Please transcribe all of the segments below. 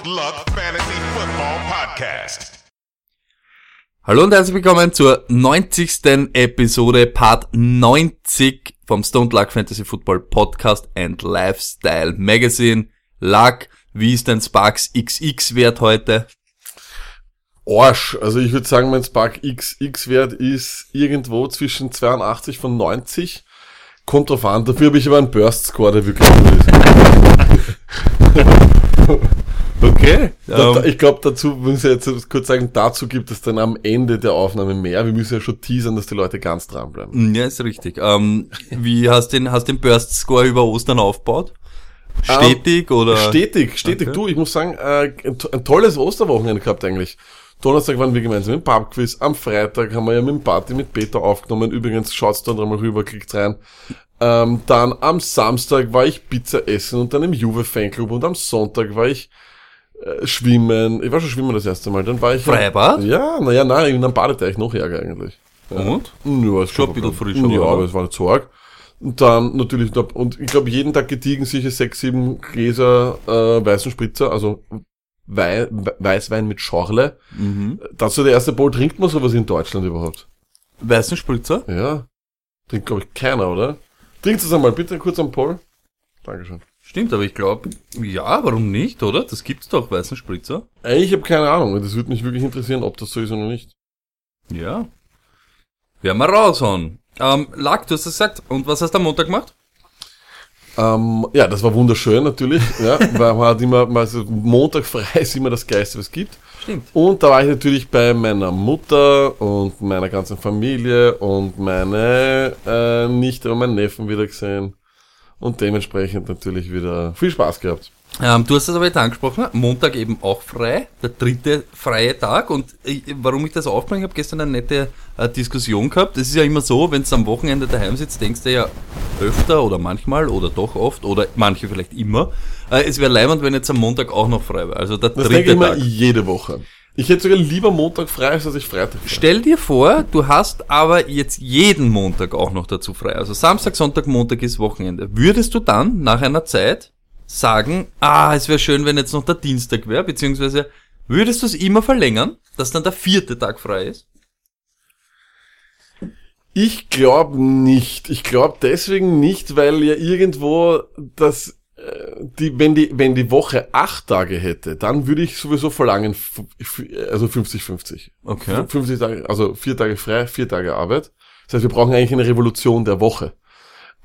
Stoned Luck Fantasy Football Podcast. Hallo und herzlich willkommen zur 90. Episode, Part 90 vom Stone Luck Fantasy Football Podcast and Lifestyle Magazine. Luck, wie ist dein Sparks XX Wert heute? Arsch. Also ich würde sagen, mein Spark XX-Wert ist irgendwo zwischen 82 von 90. Kommt drauf an. Dafür habe ich aber einen Burst-Score, der wirklich gut ist. Okay. Da, Ähm, ich glaube, dazu muss ich jetzt kurz sagen, dazu gibt es dann am Ende der Aufnahme mehr. Wir müssen ja schon teasern, dass die Leute ganz dranbleiben. ja, ist richtig. Ähm, wie hast den, hast den Burst Score über Ostern aufgebaut? Stetig oder? Stetig, stetig. Okay. Du, ich muss sagen, äh, ein, to- ein tolles Osterwochenende gehabt eigentlich. Donnerstag waren wir gemeinsam im Pubquiz. Am Freitag haben wir ja mit dem Party mit Peter aufgenommen. Übrigens, schaut's da mal rüber, klickt rein. Ähm, dann am Samstag war ich Pizza essen und dann im Juve Fanclub und am Sonntag war ich äh, schwimmen. Ich war schon schwimmen das erste Mal. Dann war ich Freibad? Ja, naja, nein, in einem Badeteich noch ärger eigentlich. Ja. Und? Ja, ist Schon ein bisschen frischer, Ja, aber es war nicht so arg. Und dann natürlich, und ich glaube, jeden Tag gediegen sicher sechs, sieben Gläser äh, weißen Spritzer, also Wei Weißwein mit Schorle. Mhm. Dazu der erste Bowl, trinkt man sowas in Deutschland überhaupt? Weißen Spritzer? Ja. Trinkt, glaube ich, keiner, oder? Trinkt es einmal, bitte kurz am Paul. Dankeschön. Stimmt, aber ich glaube, ja, warum nicht, oder? Das gibt's doch, weißen Spritzer. Ey, ich habe keine Ahnung, das würde mich wirklich interessieren, ob das so ist oder nicht. Ja. Werden wir raushauen. Ähm, Lack, du hast es gesagt. Und was hast du am Montag gemacht? Ähm, ja, das war wunderschön natürlich, ja, weil man hat immer, also Montag frei ist immer das Geiste, was es gibt. Stimmt. Und da war ich natürlich bei meiner Mutter und meiner ganzen Familie und meine äh, Nichte und meinen Neffen wieder gesehen. Und dementsprechend natürlich wieder viel Spaß gehabt. Ähm, du hast es aber jetzt angesprochen, Montag eben auch frei, der dritte freie Tag. Und ich, warum ich das aufbringe, ich habe gestern eine nette äh, Diskussion gehabt. Es ist ja immer so, wenn du am Wochenende daheim sitzt, denkst du ja öfter oder manchmal oder doch oft oder manche vielleicht immer, äh, es wäre leibend, wenn jetzt am Montag auch noch frei wäre. Also der Das dritte ich immer Tag. jede Woche. Ich hätte sogar lieber Montag frei, als dass ich Freitag frei. Stell dir vor, du hast aber jetzt jeden Montag auch noch dazu frei. Also Samstag, Sonntag, Montag ist Wochenende. Würdest du dann nach einer Zeit sagen, ah, es wäre schön, wenn jetzt noch der Dienstag wäre, beziehungsweise würdest du es immer verlängern, dass dann der vierte Tag frei ist? Ich glaube nicht. Ich glaube deswegen nicht, weil ja irgendwo das, die, wenn die, wenn die Woche acht Tage hätte, dann würde ich sowieso verlangen, also 50-50. Okay. 50 Tage, also vier Tage frei, vier Tage Arbeit. Das heißt, wir brauchen eigentlich eine Revolution der Woche.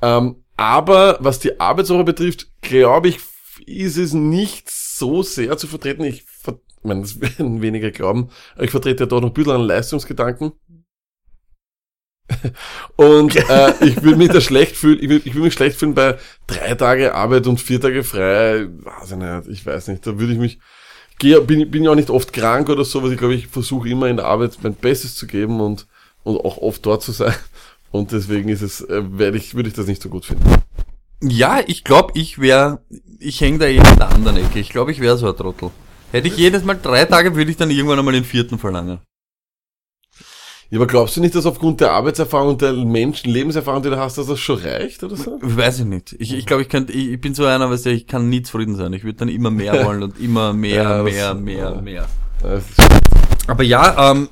Ähm, aber was die Arbeitswoche betrifft, glaube ich, ist es nicht so sehr zu vertreten. Ich, ver ich meine, das werden weniger glauben, ich vertrete ja doch noch ein bisschen einen Leistungsgedanken. Und äh, ich würde mich da schlecht fühlen, ich würde ich mich schlecht fühlen bei drei Tage Arbeit und vier Tage frei. Weiß ich nicht, ich weiß nicht, da würde ich mich gehe, bin, bin ja auch nicht oft krank oder sowas. Ich glaube, ich versuche immer in der Arbeit mein Bestes zu geben und, und auch oft dort zu sein. Und deswegen ist es, äh, werde ich, würde ich das nicht so gut finden. Ja, ich glaube, ich wäre, ich hänge da eher in der anderen Ecke. Ich glaube, ich wäre so ein Trottel. Hätte ich jedes Mal drei Tage, würde ich dann irgendwann einmal den vierten verlangen. Ja, aber glaubst du nicht, dass aufgrund der Arbeitserfahrung und der Menschen, Lebenserfahrung, die du hast, dass das schon reicht oder so? Weiß ich nicht. Ich, ich glaube, ich könnte, ich, ich bin so einer, du, ich kann nie zufrieden sein. Ich würde dann immer mehr wollen und immer mehr, Ja, mehr, mehr, mehr. Ist- Aber ja, ähm,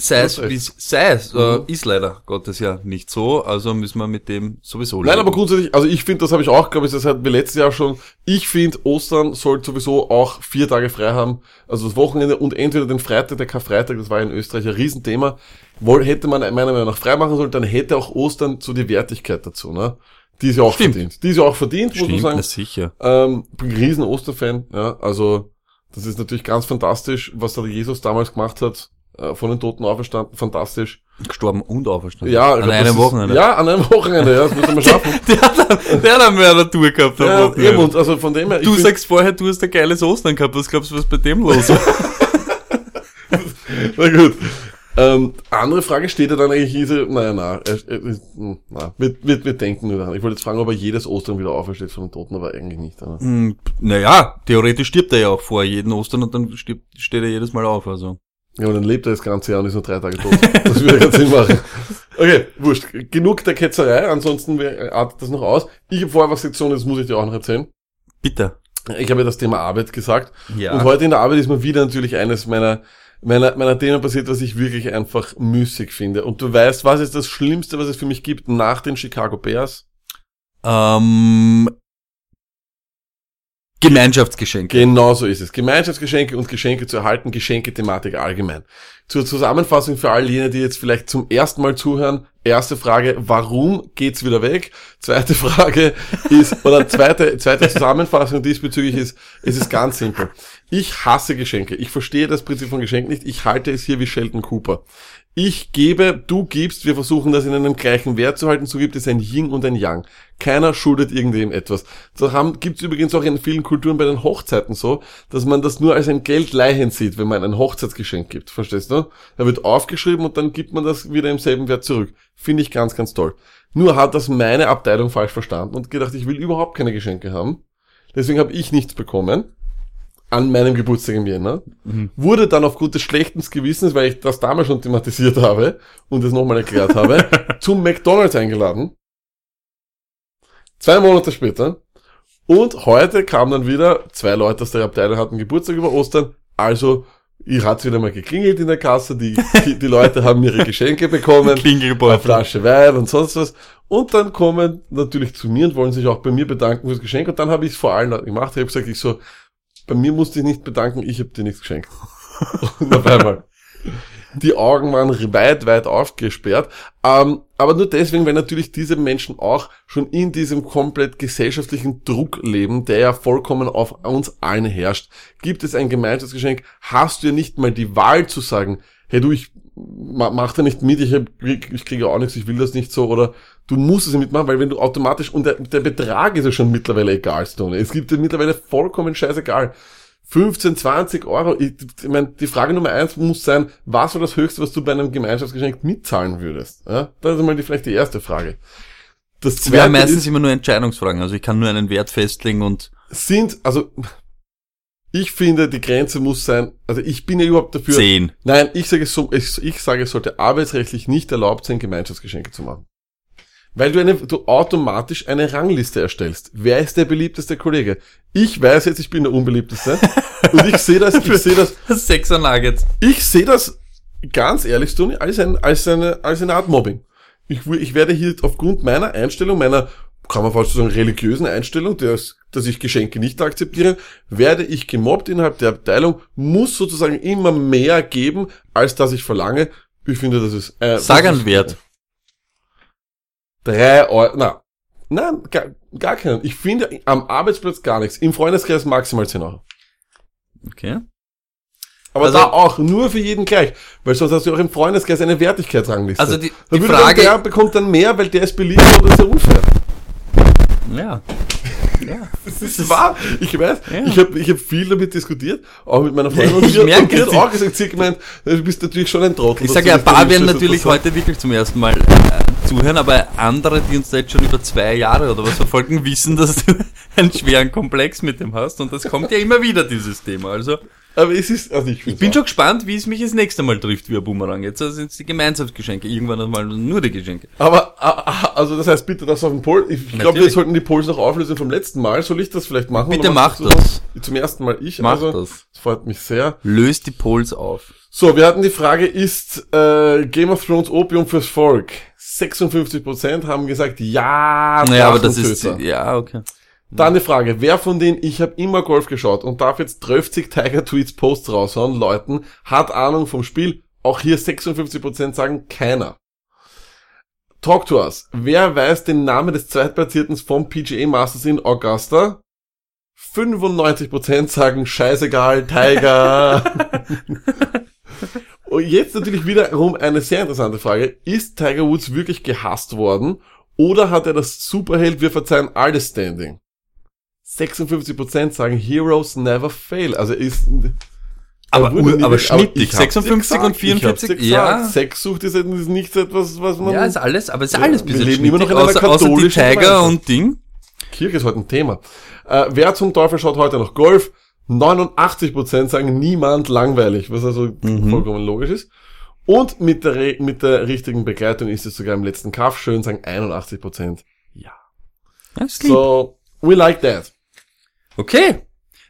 sei es, wie sei es, Mhm. ist leider Gottes ja nicht so, also müssen wir mit dem sowieso Nein, leben. aber grundsätzlich, also ich finde, das habe ich auch, glaube ich, das hatten wir letztes Jahr schon. Ich finde, Ostern sollte sowieso auch vier Tage frei haben, also das Wochenende und entweder den Freitag, der Karfreitag, das war in Österreich ein Riesenthema. Wohl, hätte man meiner Meinung nach frei machen sollen, dann hätte auch Ostern so die Wertigkeit dazu, ne? Die ist ja auch Stimmt. verdient. Die ist ja auch verdient, muss man Stimmt, sagen. sicher. Ähm, bin ein riesen Osterfan, ja, also das ist natürlich ganz fantastisch, was da Jesus damals gemacht hat, äh, von den Toten auferstanden, fantastisch. Gestorben und auferstanden. Ja, an glaub, einem das ist- Wochenende. Ja, an einem Wochenende, ja, das muss man schaffen. Der hat, dann- der hat eine Mördertour gehabt ja, Wochenende. eben, und also von dem her, Du sagst vorher, du hast ein geiles Ostern gehabt. Was glaubst du, was bei dem los war? Na gut. Ähm, andere Frage steht ja dann eigentlich diese, naja, na, er, er, hm, na, wir, wir, wir denken nur daran. Ich wollte jetzt fragen, ob er jedes Ostern wieder aufersteht von den Toten, aber eigentlich nicht. Oder? Hm, naja, theoretisch stirbt er ja auch vor jeden Ostern und dann stirbt, steht er jedes Mal auf. Also. Ja, und dann lebt er das ganze Jahr und ist nur drei Tage tot. Das würde keinen Sinn machen. Okay, wurscht. Genug der Ketzerei, ansonsten wer- artet das noch aus. Ich habe vorher was und das muss ich dir auch noch erzählen. Bitte. Ich habe ja das Thema Arbeit gesagt. Ja. Und heute in der Arbeit ist mir wieder natürlich eines meiner, meiner, meiner Themen passiert, was ich wirklich einfach müßig finde. Und du weißt, was ist das Schlimmste, was es für mich gibt nach den Chicago Bears? Ähm, Gemeinschaftsgeschenke. Genau so ist es. Gemeinschaftsgeschenke und Geschenke zu erhalten, Geschenke-Thematik allgemein. Zur Zusammenfassung für all jene, die jetzt vielleicht zum ersten Mal zuhören. Erste Frage, warum geht's wieder weg? Zweite Frage ist, oder zweite, zweite Zusammenfassung diesbezüglich ist, es ist ganz simpel. Ich hasse Geschenke. Ich verstehe das Prinzip von Geschenken nicht. Ich halte es hier wie Sheldon Cooper. Ich gebe, du gibst, wir versuchen das in einem gleichen Wert zu halten, so gibt es ein Yin und ein Yang. Keiner schuldet irgendwem etwas. So haben, gibt's übrigens auch in vielen Kulturen bei den Hochzeiten so, dass man das nur als ein Geldleihen sieht, wenn man ein Hochzeitsgeschenk gibt. Verstehst du? Da wird aufgeschrieben und dann gibt man das wieder im selben Wert zurück. Finde ich ganz, ganz toll. Nur hat das meine Abteilung falsch verstanden und gedacht, ich will überhaupt keine Geschenke haben. Deswegen habe ich nichts bekommen an meinem Geburtstag im Jänner, wurde dann aufgrund des schlechten Gewissens, weil ich das damals schon thematisiert habe und es nochmal erklärt habe, zum McDonalds eingeladen. Zwei Monate später. Und heute kamen dann wieder zwei Leute aus der Abteilung hatten Geburtstag über Ostern. Also, ihr hat's wieder mal geklingelt in der Kasse, die, die, die Leute haben ihre Geschenke bekommen. Eine Klingelbeutel. Flasche Wein und sonst was. Und dann kommen natürlich zu mir und wollen sich auch bei mir bedanken fürs Geschenk. Und dann habe ich es vor allen Leuten gemacht. Ich habe gesagt, ich so, bei mir musste ich nicht bedanken, ich habe dir nichts geschenkt. Und auf einmal. Die Augen waren weit, weit aufgesperrt. Ähm, aber nur deswegen, weil natürlich diese Menschen auch schon in diesem komplett gesellschaftlichen Druck leben, der ja vollkommen auf uns allen herrscht. Gibt es ein Gemeinschaftsgeschenk, hast du ja nicht mal die Wahl zu sagen, hey du, ich ma- mach da nicht mit, ich, hab, ich kriege auch nichts, ich will das nicht so, oder du musst es ja mitmachen, weil wenn du automatisch, und der, der Betrag ist ja schon mittlerweile egal, Stone. Es gibt ja mittlerweile vollkommen scheißegal. 15, 20 Euro. Ich, ich meine, die Frage Nummer eins muss sein, was war das Höchste, was du bei einem Gemeinschaftsgeschenk mitzahlen würdest? Ja? Das ist mal die, vielleicht die erste Frage. Das zweite meistens ist, immer nur Entscheidungsfragen. Also ich kann nur einen Wert festlegen und sind, also, ich finde, die Grenze muss sein, also ich bin ja überhaupt dafür. 10. Nein, ich sage es so, ich, ich sage, es sollte arbeitsrechtlich nicht erlaubt sein, Gemeinschaftsgeschenke zu machen. Weil du eine, du automatisch eine Rangliste erstellst. Wer ist der beliebteste Kollege? Ich weiß jetzt, ich bin der unbeliebteste. und ich sehe das, ich sehe das, Sechser Nuggets. ich sehe das ganz ehrlich, Toni, als, ein, als, eine, als eine Art Mobbing. Ich, ich werde hier aufgrund meiner Einstellung, meiner, kann man fast sagen, religiösen Einstellung, dass, dass ich Geschenke nicht akzeptiere, werde ich gemobbt innerhalb der Abteilung, muss sozusagen immer mehr geben, als dass ich verlange. Ich finde, das ist... Äh, Sag das einen ist- Wert. Drei Euro, na, nein, gar, gar keinen. Ich finde am Arbeitsplatz gar nichts. Im Freundeskreis maximal 10 Euro. Okay. Aber Also- da auch nur für jeden gleich. Weil sonst hast du auch im Freundeskreis eine Wertigkeitsrangliste. Also die- die Frage- Dann, der bekommt dann mehr, weil der ist beliebt oder ist ja unfair. Ja. Ja. Das ist wahr. Ich weiß, Ja. ich habe ich hab viel damit diskutiert, auch mit meiner Freundin. Und Ich merke die hat auch gesagt, sie gemeint, du bist natürlich schon ein Trottel. Ich sage ja, ein paar werden natürlich heute wirklich zum ersten Mal äh, zuhören, aber andere, die uns da jetzt schon über zwei Jahre oder was verfolgen, wissen, dass du einen schweren Komplex mit dem hast und das kommt ja immer wieder, dieses Thema. Also. Aber es ist, also ich, ich bin schon gespannt, wie es mich das nächste Mal trifft wie ein Boomerang. Jetzt sind es die Gemeinschaftsgeschenke, irgendwann einmal nur die Geschenke. Aber, also das heißt bitte das auf den Poll. Ich glaube, wir sollten die Polls noch auflösen vom letzten Mal. Soll ich das vielleicht machen? Bitte Oder mach machst du das. Zum ersten Mal ich. Mach also, das. Das freut mich sehr. Löst die Polls auf. So, wir hatten die Frage, ist äh, Game of Thrones Opium fürs Volk? 56% haben gesagt, ja, Naja, aber das ist, ja, okay. Dann die Frage, wer von denen, ich habe immer Golf geschaut und darf jetzt 30 Tiger Tweets Posts raushauen, Leuten, hat Ahnung vom Spiel? Auch hier 56% sagen keiner. Talk to us. Wer weiß den Namen des Zweitplatzierten vom PGA Masters in Augusta? 95% sagen scheißegal, Tiger. Und jetzt natürlich wiederum eine sehr interessante Frage. Ist Tiger Woods wirklich gehasst worden? Oder hat er das Superheld, wir verzeihen alles Standing? 56% sagen Heroes never fail. Also ist... Aber, er aber weg- schnittig, ich hab's dir 56 und gesagt, ich hab's dir 44, gesagt. ja. Sexsucht ist, ist nicht etwas, was man... Ja, ist alles, aber ist Ja, alles ein wir bisschen leben immer noch in einer außer, außer die katholischen Tiger und Ding. Kirche ist heute ein Thema. Äh, wer zum Teufel schaut heute noch Golf? 89% sagen niemand langweilig, was also Mhm. vollkommen logisch ist. Und mit der, mit der richtigen Begleitung ist es sogar im letzten Kaff schön, sagen 81%. Ja. So, we like that. Okay,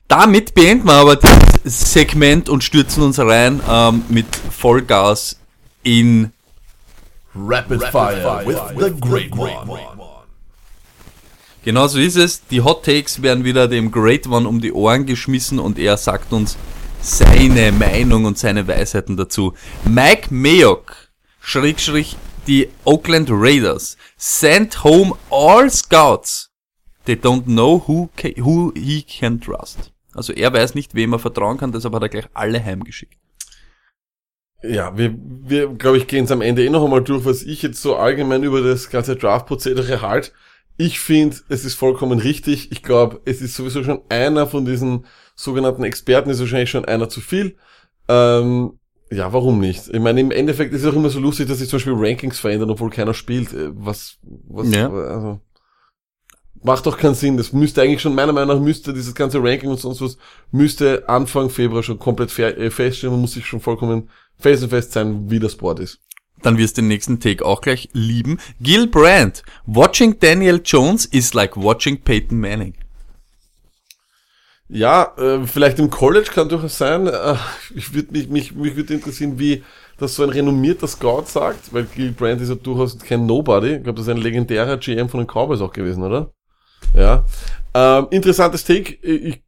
Damit beenden wir aber das Segment und stürzen uns rein ähm, mit Vollgas in Rapid, Fire, with, the Great One. Genau so ist es. Die Hot Takes werden wieder dem Great One um die Ohren geschmissen und er sagt uns seine Meinung und seine Weisheiten dazu. Mike Mayock, Schrägstrich die Oakland Raiders, sent home all scouts. They don't know who, who he can trust. Also er weiß nicht, wem er vertrauen kann, deshalb hat er gleich alle heimgeschickt. Ja, wir, wir glaube ich, gehen es am Ende eh noch einmal durch, was ich jetzt so allgemein über das ganze Draft-Prozedere halt. Ich finde, es ist vollkommen richtig. Ich glaube, es ist sowieso schon einer von diesen sogenannten Experten, ist wahrscheinlich schon einer zu viel. Ähm, ja, warum nicht? Ich meine, im Endeffekt ist es auch immer so lustig, dass sich zum Beispiel Rankings verändern, obwohl keiner spielt. Äh, Was, was, Ja. also, macht doch keinen Sinn. Das müsste eigentlich schon, meiner Meinung nach, müsste dieses ganze Ranking und sonst was, müsste Anfang Februar schon komplett äh, feststellen. Man muss sich schon vollkommen felsenfest sein, wie das Board ist. Dann wirst du den nächsten Take auch gleich lieben. Gil Brandt. Watching Daniel Jones is like watching Peyton Manning. Ja, äh, vielleicht im College kann durchaus sein. Äh, ich würde mich, mich, mich würde interessieren, wie das so ein renommierter Scout sagt, weil Gil Brandt ist ja durchaus kein Nobody. Ich glaube, das ist ein legendärer GM von den Cowboys auch gewesen, oder? Ja. Ähm, interessantes Take. Ich,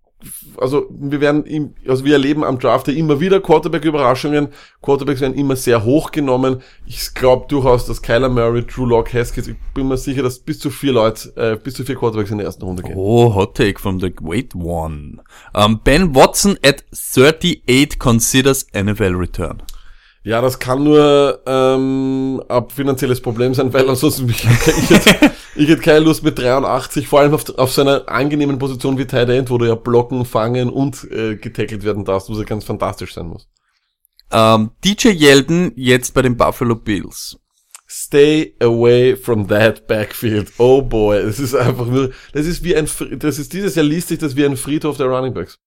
also wir werden im, also wir erleben am Draft immer wieder Quarterback-Überraschungen. Quarterbacks werden immer sehr hoch genommen. Ich glaube durchaus, dass Kyler Murray, Drew Lock, Haskins, ich bin mir sicher, dass bis zu vier Leute, äh, bis zu vier Quarterbacks in der ersten Runde gehen. Oh, hot take from the great one. Um, ben Watson at 38 considers NFL return. Ja, das kann nur ähm, ein finanzielles Problem sein, weil ansonsten ich, ich hätte keine Lust mit 83, vor allem auf, auf so einer angenehmen Position wie Tight End, wo du ja blocken, fangen und äh, getackelt werden darfst, wo es ja ganz fantastisch sein muss. Um, DJ Yeldon jetzt bei den Buffalo Bills. Stay away from that backfield. Oh boy, das ist einfach nur, das ist wie ein, das ist dieses Jahr liest sich das wie ein Friedhof der Running Backs.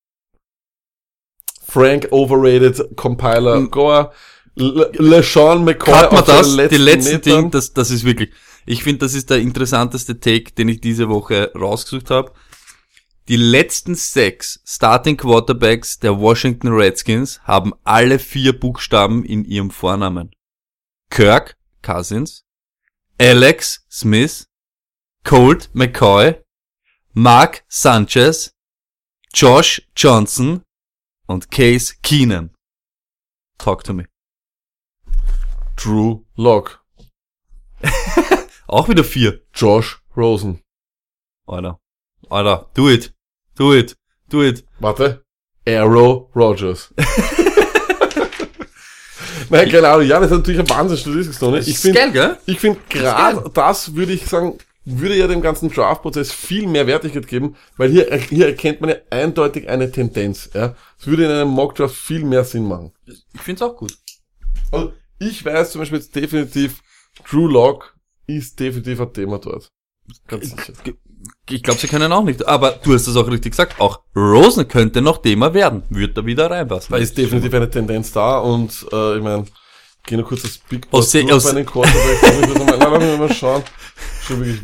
Frank overrated, Compiler, Mhm. Goa, Le- LeSean McCoy auf seinen das, die letzten Metern. Ding, das, das ist wirklich, ich finde, das ist der interessanteste Take, den ich diese Woche rausgesucht habe. Die letzten sechs Starting Quarterbacks der Washington Redskins haben alle vier Buchstaben in ihrem Vornamen. Kirk Cousins, Alex Smith, Colt McCoy, Mark Sanchez, Josh Johnson und Case Keenan. Talk to me. Drew Lock, Auch wieder vier. Josh Rosen. Alter. Alter, do it. Do it. Do it. Warte. Arrow Rogers. Nein, keine Ahnung. Ja, das ist natürlich ein Wahnsinn Statistik, Ich finde, ich finde gerade das würde ich sagen, würde ja dem ganzen Draft-Prozess viel mehr Wertigkeit geben, weil hier, hier erkennt man ja eindeutig eine Tendenz, ja. Es würde in einem Mock-Draft viel mehr Sinn machen. Ich find's auch gut. Also, ich weiß zum Beispiel jetzt definitiv, Drew Lock ist definitiv ein Thema dort. Ganz sicher. Ich glaube, sie können auch nicht. Aber du hast es auch richtig gesagt. Auch Rosen könnte noch Thema werden. Wird da wieder reinpassen. Da ist definitiv eine Tendenz da und äh, ich meine, ich gehe nur kurz das Big Board Aus Se- durch bei den das mal- schauen.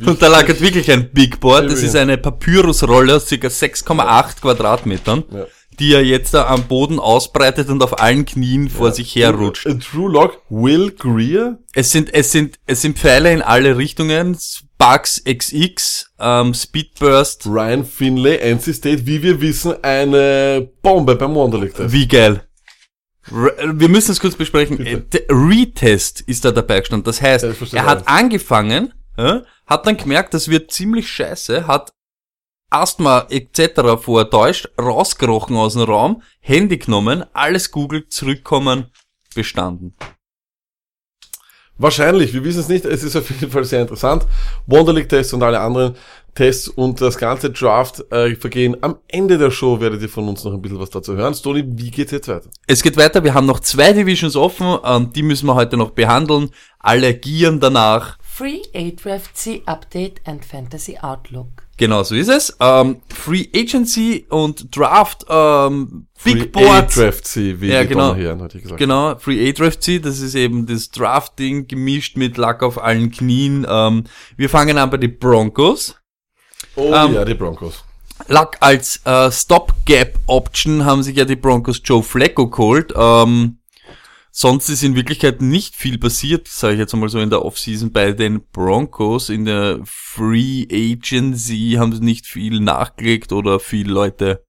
Und da lagert wirklich ein Big Board. Das ist eine Papyrusrolle aus ca. 6,8 Quadratmetern, Ja. Die er jetzt da am Boden ausbreitet und auf allen Knien vor sich her rutscht. Äh, Drew Lock, Will Greer, Es sind, es sind, es sind Pfeile in alle Richtungen. Sparks XX, ähm, Speedburst. Ryan Finlay, NC State, wie wir wissen, eine Bombe beim Wonderlic Test. Wie geil. Re- Wir müssen es kurz besprechen. Bitte. Äh, Retest ist da dabei gestanden. Das heißt, Ja, er hat alles. angefangen, ja, hat dann gemerkt, das wird ziemlich scheiße, hat Asthma etc. vortäuscht, rausgerochen aus dem Raum, Handy genommen, alles googelt, zurückkommen, bestanden. Wahrscheinlich, wir wissen es nicht. Es ist auf jeden Fall sehr interessant. Wonderlic Tests und alle anderen Tests und das ganze Draft äh, vergehen. Am Ende der Show werdet ihr von uns noch ein bisschen was dazu hören. Stony, wie geht's jetzt weiter? Es geht weiter, wir haben noch zwei Divisions offen, ähm, die müssen wir heute noch behandeln. Alle gieren danach. Free A-Draft Update and Fantasy Outlook. Genau so ist es. Ähm, Free Agency und Draft, ähm, Big Free Boards. A-Draft C, wie Ja, genau. Donnerherren, hatte ich gesagt. Genau, Free A-Draft C, das ist eben das Drafting gemischt mit Lack auf allen Knien. Ähm, wir fangen an bei den Broncos. Oh Ähm, ja, die Broncos. Luck als äh, Stopgap-Option haben sich ja die Broncos Joe Flacco geholt. Ähm, sonst ist in Wirklichkeit nicht viel passiert, sage ich jetzt mal so in der Offseason bei den Broncos. In der Free Agency haben sie nicht viel nachgelegt oder viele Leute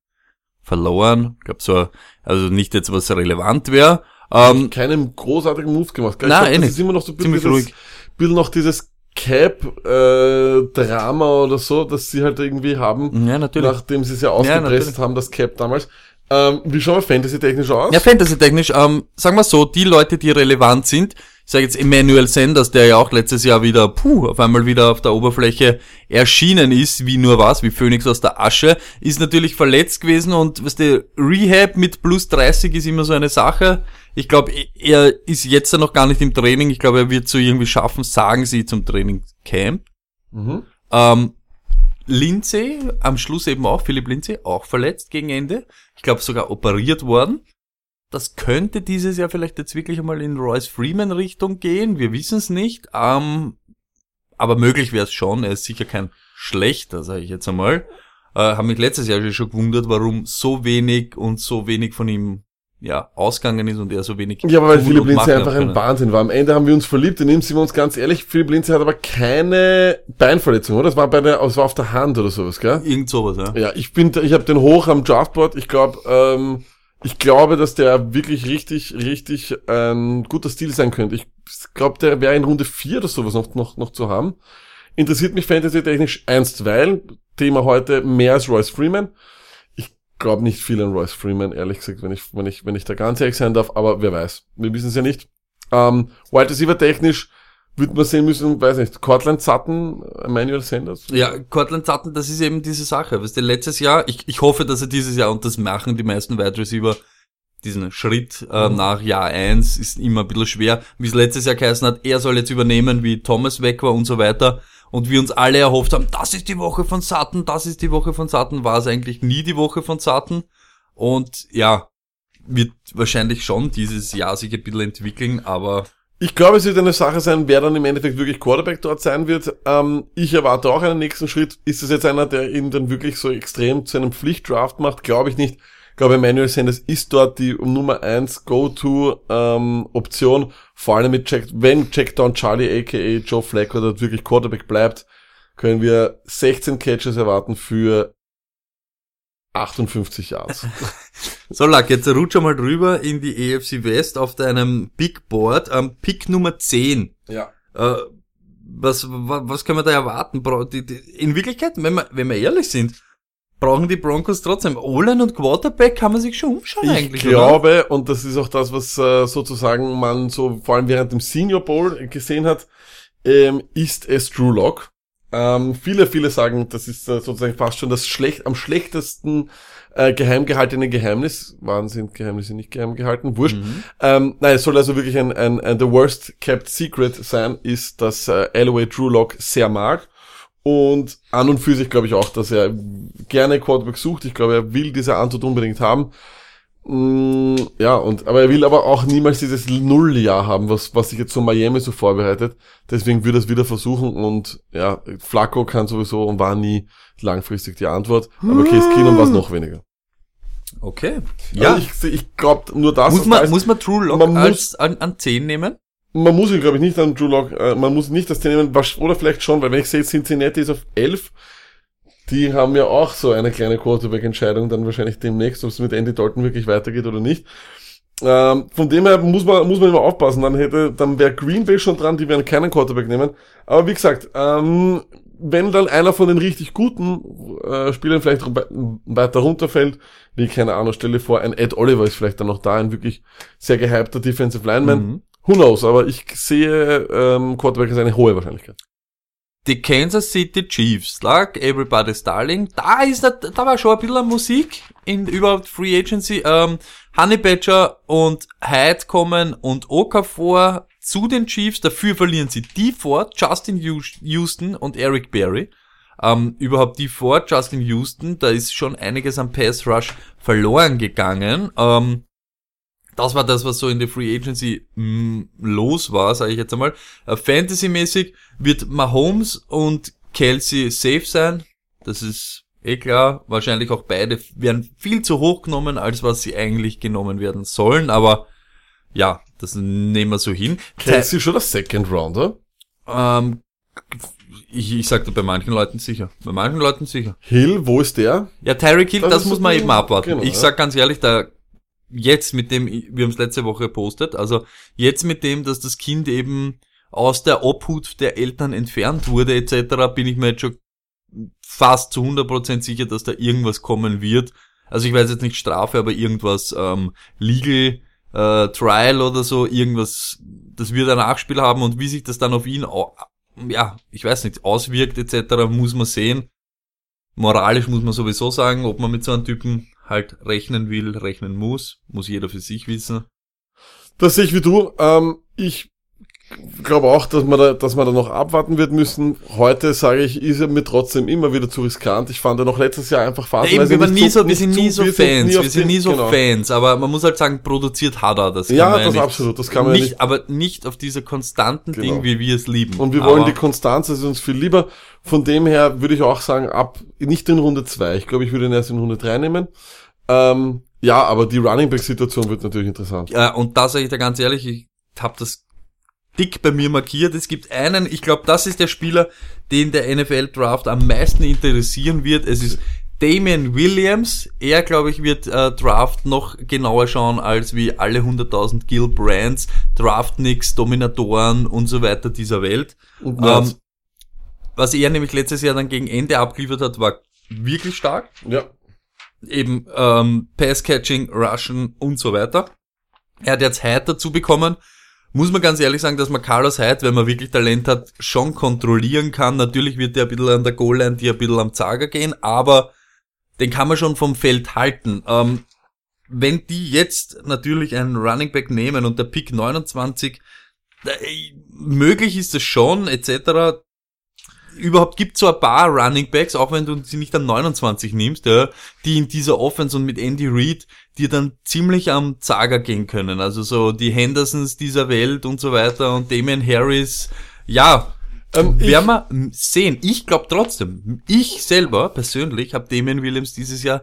verloren. Ich glaube so, also nicht jetzt was relevant wäre. Ähm, Keinen großartigen Move gemacht. gell? Ich Nein, glaub, eh das nicht. ist immer noch so ein bisschen, dieses, bisschen noch dieses Cap-Drama oder so, das sie halt irgendwie haben, ja, natürlich. nachdem sie es ja ausgepresst haben, das Cap damals. Ähm, wie schauen wir Fantasy-technisch aus? Ja, Fantasy-technisch, ähm, sagen wir so, die Leute, die relevant sind, ich sage jetzt Emmanuel Sanders, der ja auch letztes Jahr wieder, puh, auf einmal wieder auf der Oberfläche erschienen ist, wie nur was, wie Phoenix aus der Asche, ist natürlich verletzt gewesen und was der Rehab mit plus 30 ist immer so eine Sache. Ich glaube, er ist jetzt ja noch gar nicht im Training. Ich glaube, er wird so irgendwie schaffen, sagen sie zum Trainingscamp. Mhm. Ähm, Lindsay, am Schluss eben auch, Philipp Lindsay, auch verletzt gegen Ende. Ich glaube sogar operiert worden. Das könnte dieses Jahr vielleicht jetzt wirklich einmal in Royce Freeman Richtung gehen. Wir wissen es nicht. Ähm, aber möglich wäre es schon. Er ist sicher kein schlechter, sage ich jetzt einmal. Äh, Haben mich letztes Jahr schon gewundert, warum so wenig und so wenig von ihm ja ausgegangen ist und er so wenig. Ja, aber weil Philipp machen einfach ein. Wahnsinn war. Am Ende haben wir uns verliebt, in ihm sind wir uns ganz ehrlich. Philipp Lindsay hat aber keine Beinverletzung, oder? Das war bei der, das war auf der Hand oder sowas, gell? Irgend sowas, ja. Ja, ich bin, ich habe den hoch am Draftboard. Ich glaube, ähm, ich glaube, dass der wirklich richtig, richtig ein guter Stil sein könnte. Ich glaube, der wäre in Runde 4 oder sowas noch, noch, noch zu haben. Interessiert mich fantasy-technisch einstweilen. Thema heute mehr als Royce Freeman. Ich glaube nicht viel an Royce Freeman, ehrlich gesagt, wenn ich, wenn ich, wenn ich da ganz ehrlich sein darf, aber wer weiß. Wir wissen es ja nicht. Ähm, Wide Receiver technisch wird man sehen müssen, weiß nicht, Cortland Sutton, Emmanuel Sanders. Ja, Cortland Sutton, das ist eben diese Sache. Weißt du, letztes Jahr, ich, ich hoffe, dass er dieses Jahr, und das machen die meisten Wide Receiver, diesen Schritt äh, nach Jahr eins ist immer ein bisschen schwer. Wie es letztes Jahr geheißen hat, er soll jetzt übernehmen, wie Thomas weg war und so weiter. Und wir uns alle erhofft haben, das ist die Woche von Sutton, das ist die Woche von Sutton, war es eigentlich nie die Woche von Sutton. Und ja, wird wahrscheinlich schon dieses Jahr sich ein bisschen entwickeln, aber Ich glaube, es wird eine Sache sein, wer dann im Endeffekt wirklich Quarterback dort sein wird. Ähm, ich erwarte auch einen nächsten Schritt. Ist es jetzt einer, der ihn dann wirklich so extrem zu einem Pflichtdraft macht? Glaube ich nicht. Ich glaube, Emmanuel Sanders ist dort die Nummer 1 Go-To-Option. Vor allem mit Jack, wenn Jack Down Charlie aka Joe Flacco dort wirklich Quarterback bleibt, können wir 16 Catches erwarten für 58 Yards. So, Lack, jetzt rutsch mal drüber in die EFC West auf deinem Big Board. Ähm, Pick Nummer 10. ja. Äh, was, was, was können wir da erwarten? In Wirklichkeit, wenn wir, wenn wir ehrlich sind, brauchen die Broncos trotzdem. O-Line und Quarterback kann man sich schon umschauen Ich eigentlich, oder? glaube, und das ist auch das, was äh, sozusagen man so vor allem während dem Senior Bowl gesehen hat, ähm, ist es Drew Lock. Ähm, viele, viele sagen, das ist äh, sozusagen fast schon das schlecht, am schlechtesten äh, geheim gehaltene Geheimnis. Waren sind Geheimnisse nicht geheim gehalten? Wurscht. Ähm, nein, es soll also wirklich ein, ein, ein The Worst Kept Secret sein, ist, dass äh, Alloway Drew Lock sehr mag. Und an und für sich glaube ich auch, dass er gerne Quarterback sucht. Ich glaube, er will diese Antwort unbedingt haben. Mm, ja, und, aber er will aber auch niemals dieses Nulljahr haben, was, was sich jetzt so Miami so vorbereitet. Deswegen würde er es wieder versuchen und, ja, Flacco kann sowieso und war nie langfristig die Antwort. Aber Case Keenum war es noch weniger. Okay. Ja. Ja. Also ich, ich glaube nur das. muss man, heißt, muss man True Lock man muss- als an, an 10 nehmen? Man muss ihn, glaube ich, nicht an Drew Lock, äh, man muss nicht das Team nehmen, wasch- oder vielleicht schon, weil wenn ich sehe, Cincinnati ist auf 11, die haben ja auch so eine kleine Quarterback-Entscheidung dann wahrscheinlich demnächst, ob es mit Andy Dalton wirklich weitergeht oder nicht. Ähm, von dem her muss man, muss man immer aufpassen, dann hätte, dann wäre Green Bay schon dran, die werden keinen Quarterback nehmen. Aber wie gesagt, ähm, wenn dann einer von den richtig guten äh, Spielern vielleicht we- weiter runterfällt, wie keine Ahnung, stelle vor, ein Ed Oliver ist vielleicht dann noch da, ein wirklich sehr gehypter Defensive Lineman. Mhm. Who knows, aber ich sehe ähm, Quarterback als eine hohe Wahrscheinlichkeit. Die Kansas City Chiefs, lag Everybody's Darling. Da ist, da, war schon ein bisschen Musik in überhaupt Free Agency. Ähm, Honey Badger und Hyde kommen und Okafor zu den Chiefs. Dafür verlieren sie die Ford, Justin Hous- Houston und Eric Berry. Ähm, überhaupt die Ford, Justin Houston, da ist schon einiges am Pass Rush verloren gegangen. Ähm, das war das, was so in der Free Agency mh, los war, sage ich jetzt einmal. Äh, Fantasy-mäßig wird Mahomes und Kelsey safe sein. Das ist eh klar. Wahrscheinlich auch beide werden viel zu hoch genommen, als was sie eigentlich genommen werden sollen, aber ja, das nehmen wir so hin. Kelsey schon der Second Rounder? Ähm, ich, ich sagte bei manchen Leuten sicher. Bei manchen Leuten sicher. Hill, wo ist der? Ja, Tyreek Hill, Das das, muss man eben abwarten. genau, ich sag ganz ehrlich, da jetzt mit dem, wir haben es letzte Woche gepostet, also jetzt mit dem, dass das Kind eben aus der Obhut der Eltern entfernt wurde etc., bin ich mir jetzt schon fast zu 100% sicher, dass da irgendwas kommen wird. Also ich weiß jetzt nicht Strafe, aber irgendwas ähm, Legal äh, Trial oder so, irgendwas, das wird ein Nachspiel haben und wie sich das dann auf ihn, ja, ich weiß nicht, auswirkt etc., muss man sehen. Moralisch muss man sowieso sagen, ob man mit so einem Typen halt rechnen will, rechnen muss, muss jeder für sich wissen. Das sehe ich wie du. Ähm, ich glaube auch, dass man, da, dass man da noch abwarten wird müssen. Heute sage ich, ist er mir trotzdem immer wieder zu riskant. Ich fand er noch letztes Jahr einfach Ja, phasenweise eben, wir, nicht nie so, wir nicht sind nie so Fans, nie wir sind nie so genau. Fans, aber man muss halt sagen, produziert hat er das. kann Ja, man das nicht, absolut, das kann man ja nicht, nicht- aber nicht auf dieser konstanten Genau. Ding, wie wir es lieben. Und wir wollen aber, die Konstanz, das ist uns viel lieber. Von dem her würde ich auch sagen, ab, nicht in Runde zwei. Ich glaube, ich würde ihn erst in Runde drei nehmen. Ähm, ja, aber die Running Back Situation wird natürlich interessant. Ja, und da sage ich dir ganz ehrlich, ich habe das dick bei mir markiert. Es gibt einen, ich glaube, das ist der Spieler, den der NFL Draft am meisten interessieren wird. Es ist Damian Williams. Er, glaube ich, wird äh, Draft noch genauer schauen als wie alle 100.000 Gil Brands, Draftnicks, Dominatoren und so weiter dieser Welt. Ähm, was er nämlich letztes Jahr dann gegen Ende abgeliefert hat, war wirklich stark. ja. Eben ähm, Pass-Catching, Rushen und so weiter. Er hat jetzt Hyde dazu bekommen. Muss man ganz ehrlich sagen, dass man Carlos Hyde, wenn man wirklich Talent hat, schon kontrollieren kann. Natürlich wird der ein bisschen an der Goal-Line, die ein bisschen am Zager gehen, aber den kann man schon vom Feld halten. Ähm, wenn die jetzt natürlich einen Running Back nehmen und der Pick 29, da, ey, möglich ist es schon, etc. Überhaupt gibt so ein paar Running Backs, auch wenn du sie nicht an 29 nimmst, ja, die in dieser Offense und mit Andy Reid dir dann ziemlich am Zager gehen können. Also so die Hendersons dieser Welt und so weiter und Damian Harris. Ja, Ähm, werden wir sehen. Ich glaube trotzdem, ich selber persönlich habe Damian Williams dieses Jahr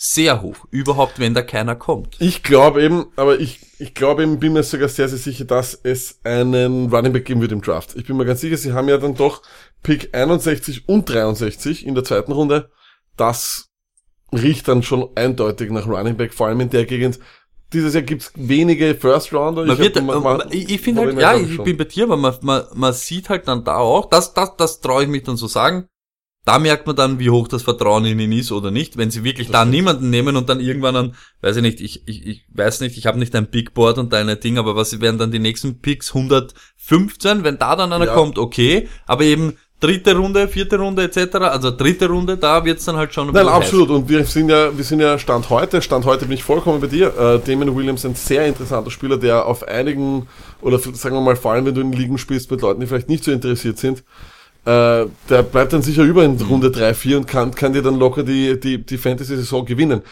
sehr hoch. Überhaupt, wenn da keiner kommt. Ich glaube eben, aber ich, ich glaube eben, bin mir sogar sehr, sehr sicher, dass es einen Running Back geben wird im Draft. Ich bin mir ganz sicher, sie haben ja dann doch Pick 61 und 63 in der zweiten Runde. Das riecht dann schon eindeutig nach Running Back, vor allem in der Gegend. Dieses Jahr gibt's wenige First Rounder. Man Ich wird, mal- ähm, ich, ich finde halt, ja, ich, schon. bin bei dir, aber man, man, man sieht halt dann da auch, das, das, das traue ich mich dann so sagen. Da merkt man dann, wie hoch das Vertrauen in ihn ist oder nicht. Wenn sie wirklich da niemanden nehmen und dann irgendwann an, weiß ich nicht, ich, ich, ich weiß nicht, ich habe nicht ein Big Board und deine Ding, aber was wären dann die nächsten Picks 115? Wenn da dann einer Ja. kommt, okay. Aber eben dritte Runde, vierte Runde etc., also dritte Runde, da wird's dann halt schon ein Nein, bisschen heiß. absolut. Und wir sind ja, wir sind ja Stand heute. Stand heute bin ich vollkommen bei dir. Äh, Damon Williams ein sehr interessanter Spieler, der auf einigen, oder sagen wir mal, vor allem wenn du in Ligen spielst mit Leuten, die vielleicht nicht so interessiert sind, äh, der bleibt dann sicher über in Runde 3, 4 und kann, kann dir dann locker die, die, die Fantasy-Saison gewinnen.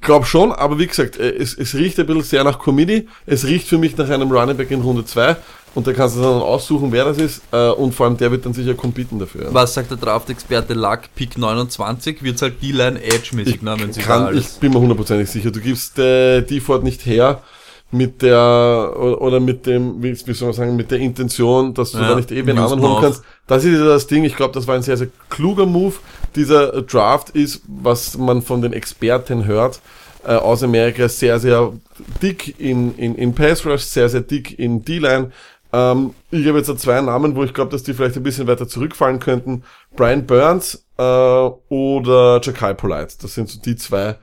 Glaub schon, aber wie gesagt, äh, es, es riecht ein bisschen sehr nach Committee. Es riecht für mich nach einem Running Back in Runde 2 und da kannst du dann aussuchen, wer das ist äh, und vor allem der wird dann sicher competen dafür. Was sagt der Draft-Experte Luck? Pick 29 wird's halt D-Line Edge-mäßig, ne, wenn sie kann, ich bin mir hundertprozentig sicher. Du gibst äh, die Ford nicht her mit der oder mit dem, wie, wie soll man sagen, mit der Intention, dass du Ja, da nicht eben einen Houston anderen holen kannst. Das ist ja das Ding. Ich glaube, das war ein sehr, sehr kluger Move. Dieser Draft ist, was man von den Experten hört, äh, aus Amerika sehr, sehr dick in, in, in Pass Rush, sehr, sehr dick in D-Line. Ähm, ich habe jetzt da zwei Namen, wo ich glaube, dass die vielleicht ein bisschen weiter zurückfallen könnten. Brian Burns äh, oder Jakai Polite. Das sind so die zwei,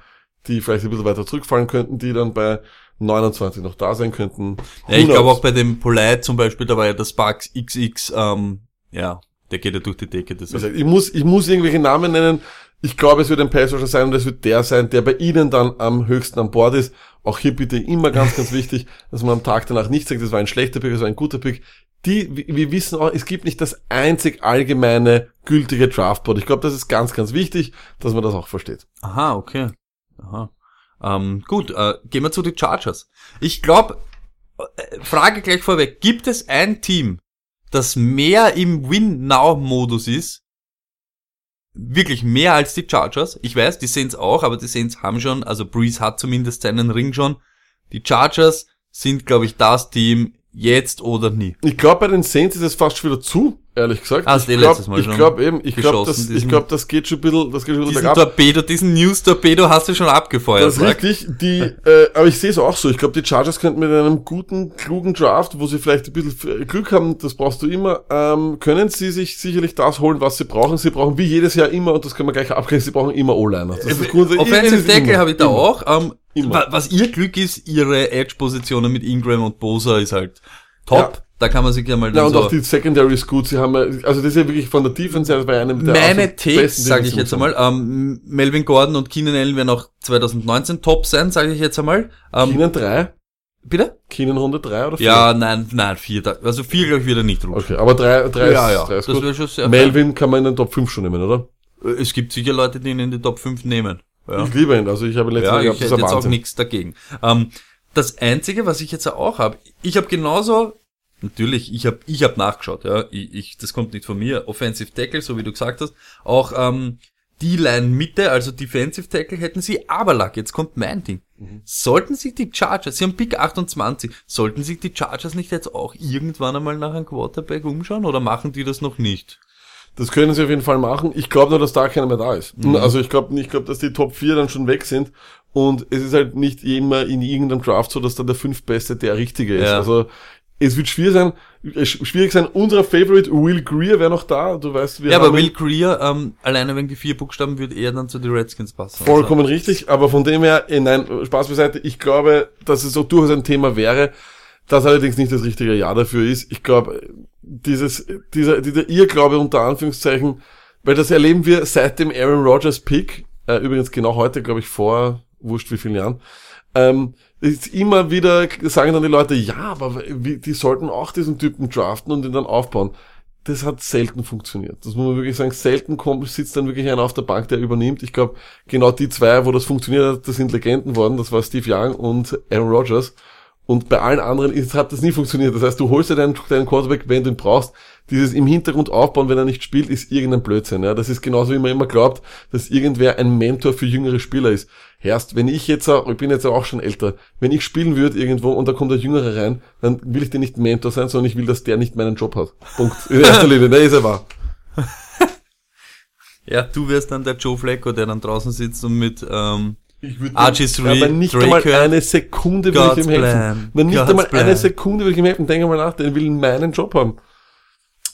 die vielleicht ein bisschen weiter zurückfallen könnten, die dann bei 29 noch da sein könnten. Ja, ich glaube auch bei dem Polite zum Beispiel, da war ja der Sparks XX, ähm, ja, der geht ja durch die Decke. Das gesagt, ich muss, ich muss irgendwelche Namen nennen. Ich glaube, es wird ein Pass Rusher sein und es wird der sein, der bei Ihnen dann am höchsten an Bord ist. Auch hier bitte immer ganz, ganz wichtig, dass man am Tag danach nicht sagt, das war ein schlechter Pick, das war ein guter Pick. Die, wir wissen auch, es gibt nicht das einzig allgemeine gültige Draftboard. Ich glaube, das ist ganz, ganz wichtig, dass man das auch versteht. Aha, okay. Aha. Ähm, gut, äh, gehen wir zu den Chargers. Ich glaube, äh, Frage gleich vorweg, gibt es ein Team, das mehr im Win-Now-Modus ist wirklich mehr als die Chargers. Ich weiß, die Saints auch, aber die Saints haben schon, also Breeze hat zumindest seinen Ring schon. Die Chargers sind, glaube ich, das Team jetzt oder nie. Ich glaube, bei den Saints ist es fast schon wieder zu, ehrlich gesagt. Hast ich glaube glaub eben, ich glaube, das, ich glaub, das geht schon ein bisschen, das geht schon ein bisschen Diesen. Torpedo, diesen News-Torpedo hast du schon abgefeuert. Das ist richtig. Die, äh, aber ich sehe es auch so. Ich glaube, die Chargers könnten mit einem guten, klugen Draft, wo sie vielleicht ein bisschen Glück haben, das brauchst du immer, ähm, können sie sich sicherlich das holen, was sie brauchen. Sie brauchen wie jedes Jahr immer, und das können wir gleich abgrenzen, sie brauchen immer O-Liner. Das ist grundsätzlich- Offensive Tackle immer, habe ich da immer. auch. Ähm, Immer. wa- Was ihr Glück ist, ihre Edge-Positionen mit Ingram und Bosa ist halt top. Ja. Da kann man sich ja mal Ja, und so auch die Secondary ist gut. Sie haben, also das ist ja wirklich von der Defense her, ja einem der Meine besten sage ich jetzt einmal, ähm, Melvin Gordon und Keenan Allen werden auch 2019 top sein, sage ich jetzt einmal. Ähm, Keenan 3? bitte? Keenan Runde 3 oder 4? Ja, nein, nein, vier. da- Also vier, glaube ich, wieder nicht rutschen. Okay, aber 3, 3 Ja, ist, ja, drei ist das gut. wäre schon sehr Melvin kann man in den Top 5 schon nehmen, oder? fair. Es gibt sicher Leute, die ihn in die Top 5 nehmen. Ja. Ich liebe ihn, also ich habe letztes Ja, Mal ich gehabt, das hätte jetzt auch nichts dagegen. Ähm, das Einzige, was ich jetzt auch habe, ich habe genauso, natürlich, ich habe ich hab nachgeschaut, ja, ich, ich, das kommt nicht von mir, Offensive Tackle, so wie du gesagt hast, auch ähm, die Line Mitte, also Defensive Tackle hätten sie, aber Lack, jetzt kommt mein Ding. Mhm. Sollten sich die Chargers, sie haben Pick 28, sollten sich die Chargers nicht jetzt auch irgendwann einmal nach einem Quarterback umschauen oder machen die das noch nicht? Das können sie auf jeden Fall machen. Ich glaube nur, dass da keiner mehr da ist. Mhm. Also ich glaube ich glaub, dass die Top 4 dann schon weg sind. Und es ist halt nicht immer in irgendeinem Draft so, dass dann der fünf Beste der Richtige ist. Ja. Also es wird schwierig sein, es schwierig sein. Unser Favorite Will Greer wäre noch da. Du weißt, wir Ja, aber Will Greer, ähm, alleine wegen die vier Buchstaben, würde eher dann zu den Redskins passen. Vollkommen richtig, aber von dem her, eh, nein, Spaß beiseite, ich glaube, dass es so durchaus ein Thema wäre, das allerdings nicht das richtige Jahr dafür ist. Ich glaube, dieses, dieser, dieser Irrglaube unter Anführungszeichen, weil das erleben wir seit dem Aaron Rodgers Pick, äh, übrigens genau heute, glaube ich, vor, wurscht wie vielen Jahren, ähm, ist immer wieder, sagen dann die Leute, ja, aber wie, die sollten auch diesen Typen draften und ihn dann aufbauen. Das hat selten funktioniert. Das muss man wirklich sagen. Selten kommt, sitzt dann wirklich einer auf der Bank, der übernimmt. Ich glaube, genau die zwei, wo das funktioniert hat, das sind Legenden worden. Das war Steve Young und Aaron Rodgers. Und bei allen anderen ist, hat das nie funktioniert. Das heißt, du holst dir deinen, deinen Quarterback, wenn du ihn brauchst. Dieses im Hintergrund aufbauen, wenn er nicht spielt, ist irgendein Blödsinn. Ja, das ist genauso, wie man immer glaubt, dass irgendwer ein Mentor für jüngere Spieler ist. Erst, wenn ich jetzt, auch- ich bin jetzt auch schon älter, wenn ich spielen würde irgendwo und da kommt der Jüngere rein, dann will ich dir nicht Mentor sein, sondern ich will, dass der nicht meinen Job hat. Punkt. In erster Linie, ne, ist er wahr. Ja, du wärst dann der Joe Flacco, der dann draußen sitzt und mit, ähm, Ich würde RG3, aber nicht Drake einmal eine Sekunde will God's ich ihm helfen. plan, Nein, nicht God's einmal plan. eine Sekunde will ich ihm helfen. Denk mal nach, der will meinen Job haben.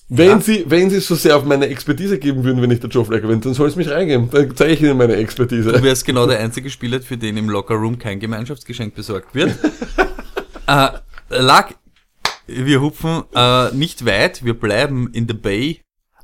Wenn sie, wenn sie so sehr auf meine Expertise geben würden, wenn ich der Joe Flacco bin, dann soll es mich reingeben. Dann zeige ich ihnen meine Expertise. du wärst genau der einzige Spieler, für den im Lockerroom kein Gemeinschaftsgeschenk besorgt wird. äh, lag, wir hupfen äh, nicht weit, wir bleiben in the Bay.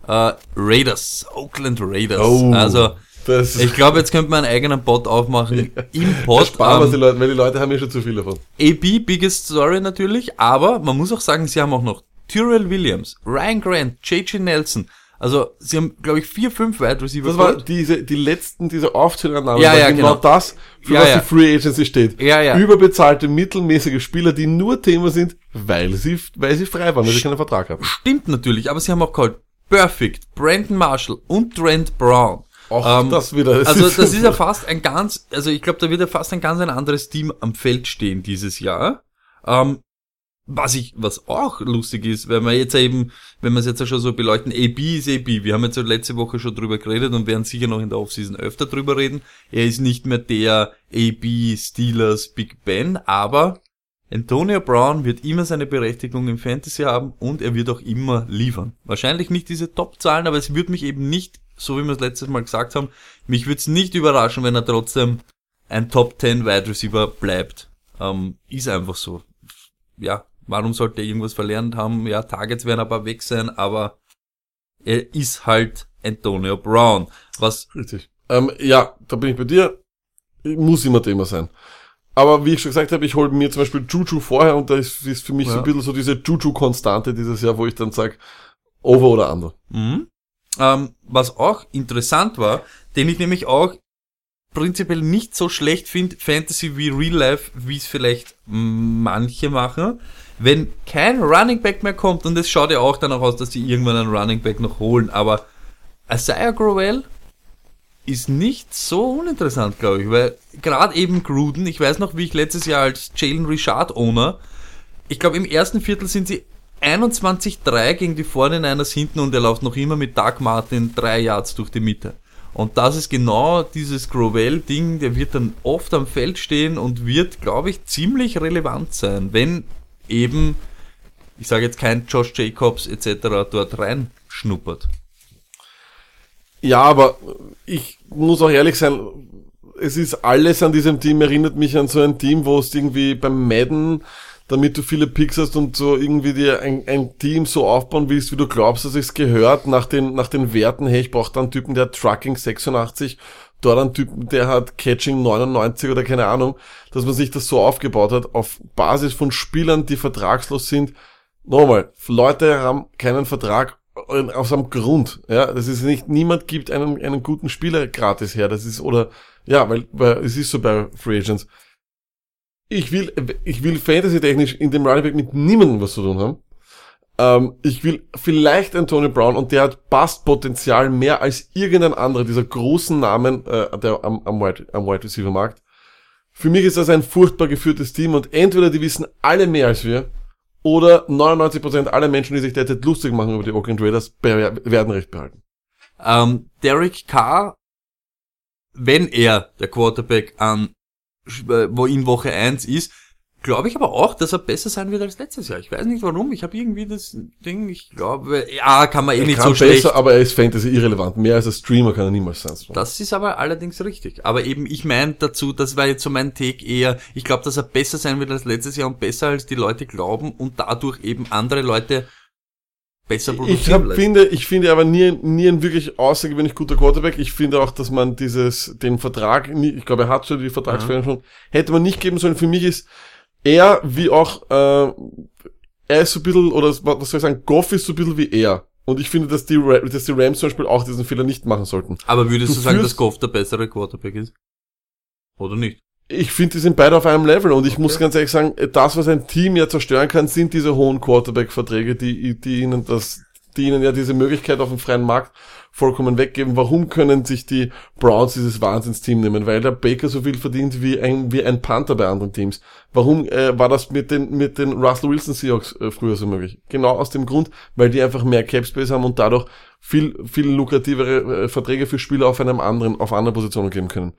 Äh, Raiders, Oakland Raiders. Oh, also, das ich glaube, jetzt könnte man einen eigenen Bot aufmachen. Im Bot. sparen wir ähm, die Leute, weil die Leute haben ja schon zu viel davon. AB, biggest story natürlich, aber man muss auch sagen, sie haben auch noch Tyrell Williams, Ryan Grant, JJ Nelson. Also, sie haben, glaube ich, vier, fünf Wide Receiver. Das war diese, die letzten, diese Aufzählungen Ja, ja, genau, genau. das, für Ja, was ja. die Free Agency steht. Ja, ja. Überbezahlte, mittelmäßige Spieler, die nur Thema sind, weil sie, weil sie frei waren, weil sie keinen Vertrag haben. Stimmt natürlich, aber sie haben auch geholt Perfect, Brandon Marshall und Trent Brown. Auch Ähm, das wieder. das also das ist ja fast ein ganz, also ich glaube, da wird ja fast ein ganz ein anderes Team am Feld stehen dieses Jahr. Ähm, was ich, was auch lustig ist, wenn wir jetzt eben, wenn wir es jetzt schon so beleuchten, AB ist AB. Wir haben jetzt ja letzte Woche schon drüber geredet und werden sicher noch in der Offseason öfter drüber reden. Er ist nicht mehr der AB Steelers Big Ben, aber Antonio Brown wird immer seine Berechtigung im Fantasy haben und er wird auch immer liefern. Wahrscheinlich nicht diese Top-Zahlen, aber es würde mich eben nicht, so wie wir es letztes Mal gesagt haben, mich würde es nicht überraschen, wenn er trotzdem ein Top 10 Wide Receiver bleibt. Ähm, ist einfach so. Ja, warum sollte er irgendwas verlernt haben? Ja, Targets werden aber weg sein, aber er ist halt Antonio Brown. Was Richtig. Ähm, ja, da bin ich bei dir. Muss immer Thema sein. Aber wie ich schon gesagt habe, ich hole mir zum Beispiel Juju vorher und da ist, ist für mich so Ja. ein bisschen so diese Juju-Konstante dieses Jahr, wo ich dann sage, over oder under. Mhm. Ähm, was auch interessant war, den ich nämlich auch prinzipiell nicht so schlecht finde, Fantasy wie Real Life, wie es vielleicht manche machen. Wenn kein Running Back mehr kommt, und es schaut ja auch danach aus, dass die irgendwann einen Running Back noch holen, aber Isaiah Growell ist nicht so uninteressant, glaube ich, weil gerade eben Gruden, ich weiß noch, wie ich letztes Jahr als Jalen Richard Owner, ich glaube im ersten Viertel sind sie 21-3 gegen die 49ers hinten und er läuft noch immer mit Doug Martin drei Yards durch die Mitte. Und das ist genau dieses Grovell-Ding, der wird dann oft am Feld stehen und wird, glaube ich, ziemlich relevant sein, wenn eben, ich sage jetzt kein Josh Jacobs etc. dort reinschnuppert. Ja, aber ich muss auch ehrlich sein, es ist alles an diesem Team, erinnert mich an so ein Team, wo es irgendwie beim Madden, damit du viele Picks hast und so irgendwie dir ein, ein Team so aufbauen willst, wie du glaubst, dass es gehört, nach den, nach den Werten, hey, ich brauche da einen Typen, der Trucking 86, dort einen Typen, der hat Catching 99 oder keine Ahnung, dass man sich das so aufgebaut hat, auf Basis von Spielern, die vertragslos sind. Nochmal, Leute haben keinen Vertrag aus einem Grund, ja, das ist nicht, niemand gibt einen, einen guten Spieler gratis her, das ist, oder, ja, weil, weil es ist so bei Free Agents. Ich will, ich will fantasy-technisch in dem Running Back mit niemandem was zu tun haben. Ähm, ich will vielleicht Tony Brown und der hat Bastpotenzial mehr als irgendein anderer dieser großen Namen, äh, der am, am, Wide, am Wide Receiver Markt. Für mich ist das ein furchtbar geführtes Team und entweder die wissen alle mehr als wir, oder 99% aller Menschen, die sich derzeit lustig machen über die Oakland Raiders, werden recht behalten. Ähm, Derek Carr, wenn er der Quarterback an, äh, wo in Woche 1 ist, glaube ich aber auch, dass er besser sein wird als letztes Jahr. Ich weiß nicht warum, ich habe irgendwie das Ding, ich glaube, ja, kann man eh nicht Kann so schlecht. besser, aber er ist Fantasy irrelevant. Mehr als ein Streamer kann er niemals sein. Das ist aber allerdings richtig. Aber eben, ich meine dazu, das war jetzt so mein Take eher, ich glaube, dass er besser sein wird als letztes Jahr und besser als die Leute glauben und dadurch eben andere Leute besser Ich produzieren hab, lässt. finde, ich finde aber nie, nie ein wirklich außergewöhnlich guter Quarterback. Ich finde auch, dass man dieses, den Vertrag, nie, ich glaube, er hat schon die Vertragsverhandlung schon, hätte man nicht geben sollen. Für mich ist er, wie auch, äh, er ist so ein bisschen, oder was soll ich sagen, Goff ist so ein bisschen wie er. Und ich finde, dass die, dass die Rams zum Beispiel auch diesen Fehler nicht machen sollten. aber würdest du du sagen, dass Goff der bessere Quarterback ist? Oder nicht? Ich finde, die sind beide auf einem Level und ich muss ganz ehrlich sagen, das, was ein Team ja zerstören kann, sind diese hohen Quarterback-Verträge, die, die ihnen das, die ihnen ja diese Möglichkeit auf dem freien Markt vollkommen weggeben. Warum können sich die Browns dieses Wahnsinnsteam nehmen? Weil der Baker so viel verdient wie ein, wie ein Panther bei anderen Teams. Warum äh, war das mit den, mit den Russell Wilson Seahawks äh, früher so möglich? Genau aus dem Grund, weil die einfach mehr Cap haben und dadurch viel, viel lukrativere äh, Verträge für Spieler auf einem anderen, auf anderen Positionen geben können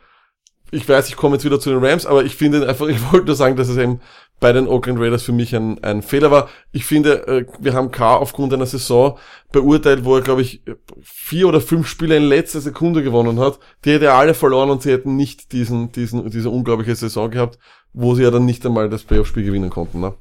ich weiß, ich komme jetzt wieder zu den Rams, aber ich finde einfach, ich wollte nur sagen, dass es eben bei den Oakland Raiders für mich ein, ein Fehler war. Ich finde, äh, wir haben K aufgrund einer Saison beurteilt, wo er, glaube ich, vier oder fünf Spiele in letzter Sekunde gewonnen hat. Die hätte er alle verloren und sie hätten nicht diesen, diesen, diese unglaubliche Saison gehabt, wo sie ja dann nicht einmal das Playoff-Spiel gewinnen konnten. Ne?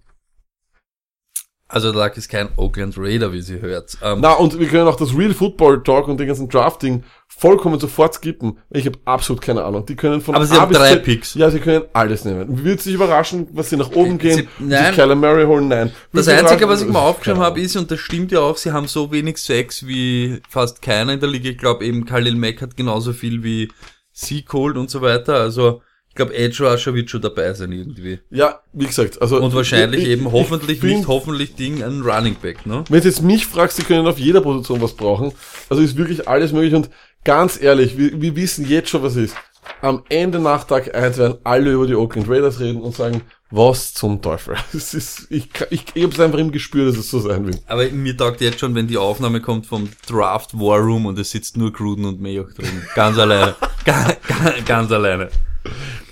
Also da ist kein Oakland Raider, wie sie hört. Ähm, Na, und wir können auch das Real Football Talk und den ganzen Drafting vollkommen sofort skippen. Ich habe absolut keine Ahnung. Die können von Aber sie A haben bis drei Z- Picks. Ja, sie können alles nehmen. Wird sich überraschen, was sie nach oben gehen, Sie- nein. Kyler Murray holen? Nein. Das Wird sie Einzige, was ich mir aufgeschrieben habe, ist, und das stimmt ja auch, sie haben so wenig Sex wie fast keiner in der Liga. Ich glaube eben, Khalil Mack hat genauso viel wie Seacold und so weiter. Also ich glaube, Edge Rusher wird schon dabei sein irgendwie. Ja, wie gesagt, also. Und wahrscheinlich ich- eben ich- hoffentlich ich find, nicht, hoffentlich Ding, ein Running Back, ne? Wenn du jetzt mich fragst, sie können auf jeder Position was brauchen. Also ist wirklich alles möglich und ganz ehrlich, wir, wir wissen jetzt schon, was ist. Am Ende nach Tag 1 werden alle über die Oakland Raiders reden und sagen, was zum Teufel. Es ist, ich, ich, ich habe es einfach im Gespür, dass es so sein wird. Aber mir taugt jetzt schon, wenn die Aufnahme kommt vom Draft War Room und es sitzt nur Gruden und Mayock drin. Ganz alleine. Ga, ga, ganz alleine.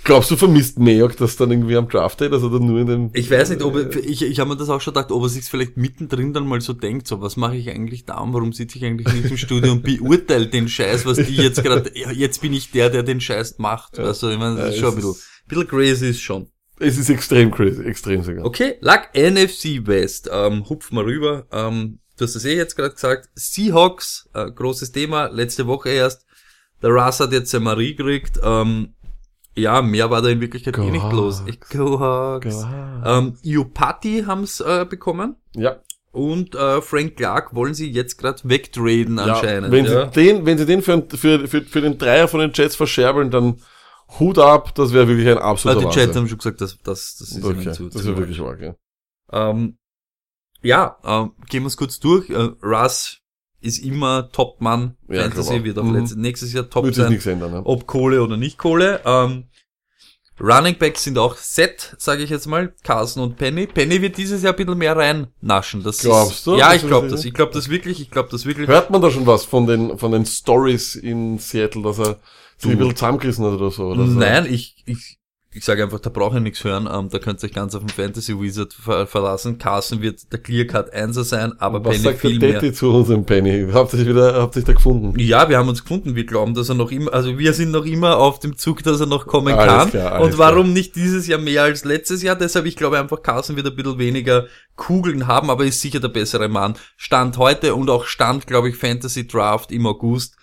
Glaubst du, vermisst Mayock das dann irgendwie am Draft Day, dass er dann nur in den... Ich weiß nicht, ob er, ich, ich habe mir das auch schon gedacht, ob er sich vielleicht mittendrin dann mal so denkt, so was mache ich eigentlich da, warum sitze ich eigentlich nicht im Studio und beurteile den Scheiß, was die jetzt gerade, ja, jetzt bin ich der, der den Scheiß macht. Also ich meine, das ist Ja, schon ein bisschen, ist- bisschen crazy ist schon. Es ist extrem crazy, extrem sogar. Okay, lag NFC West, ähm, hupf mal rüber, ähm, du hast es eh jetzt gerade gesagt, Seahawks, äh, großes Thema, letzte Woche erst, der Russ hat jetzt sein Marie gekriegt, ähm, ja, mehr war da in Wirklichkeit eh nicht Go los. Hawks. Go Hawks. Go Ähm, Iupati haben's äh, bekommen Ja, und äh, Frank Clark wollen sie jetzt gerade wegtraden ja. anscheinend. Wenn ja. sie den, wenn sie den für, für, für, für den Dreier von den Jets verscherbeln, dann Hut ab, das wäre wirklich ein absoluter die Chats Wahnsinn. haben schon gesagt, dass das, das ist Okay, zu, das wäre wirklich arg, ja. Ähm, ja, ähm, gehen wir es kurz durch. Äh, Russ ist immer Top-Mann. Ja, Fantasy wird auch Mhm. letztes, nächstes Jahr top Wird sich sein. nichts ändern. Ne? Ob Kohle oder nicht Kohle. Ähm, Running Backs sind auch set, sage ich jetzt mal. Carson und Penny. Penny wird dieses Jahr ein bisschen mehr reinnaschen. Das Glaubst ist, du? Ja, ich glaube das. Ich glaube das wirklich. Ich glaube das wirklich. Hört man da schon was von den, von den Stories in Seattle, dass er sich ein bisschen zusammengerissen hat oder so? Oder so? Nein, ich, ich, ich sage einfach, da brauche ich nichts hören. Ähm, da könnt ihr euch ganz auf den Fantasy Wizard ver verlassen. Carson wird der Clear Cut 1 sein, aber Was Penny sagt der viel mehr. Daddy zu unserem Penny? Habt ihr sich wieder, habt ihr sich da gefunden? Ja, wir haben uns gefunden. Wir glauben, dass er noch immer, also wir sind noch immer auf dem Zug, dass er noch kommen Alles kann. klar, und warum nicht dieses Jahr mehr als letztes Jahr? Deshalb, ich glaube einfach, Carson wird ein bisschen weniger Kugeln haben, aber ist sicher der bessere Mann. Stand heute und auch Stand, glaube ich, Fantasy Draft im August.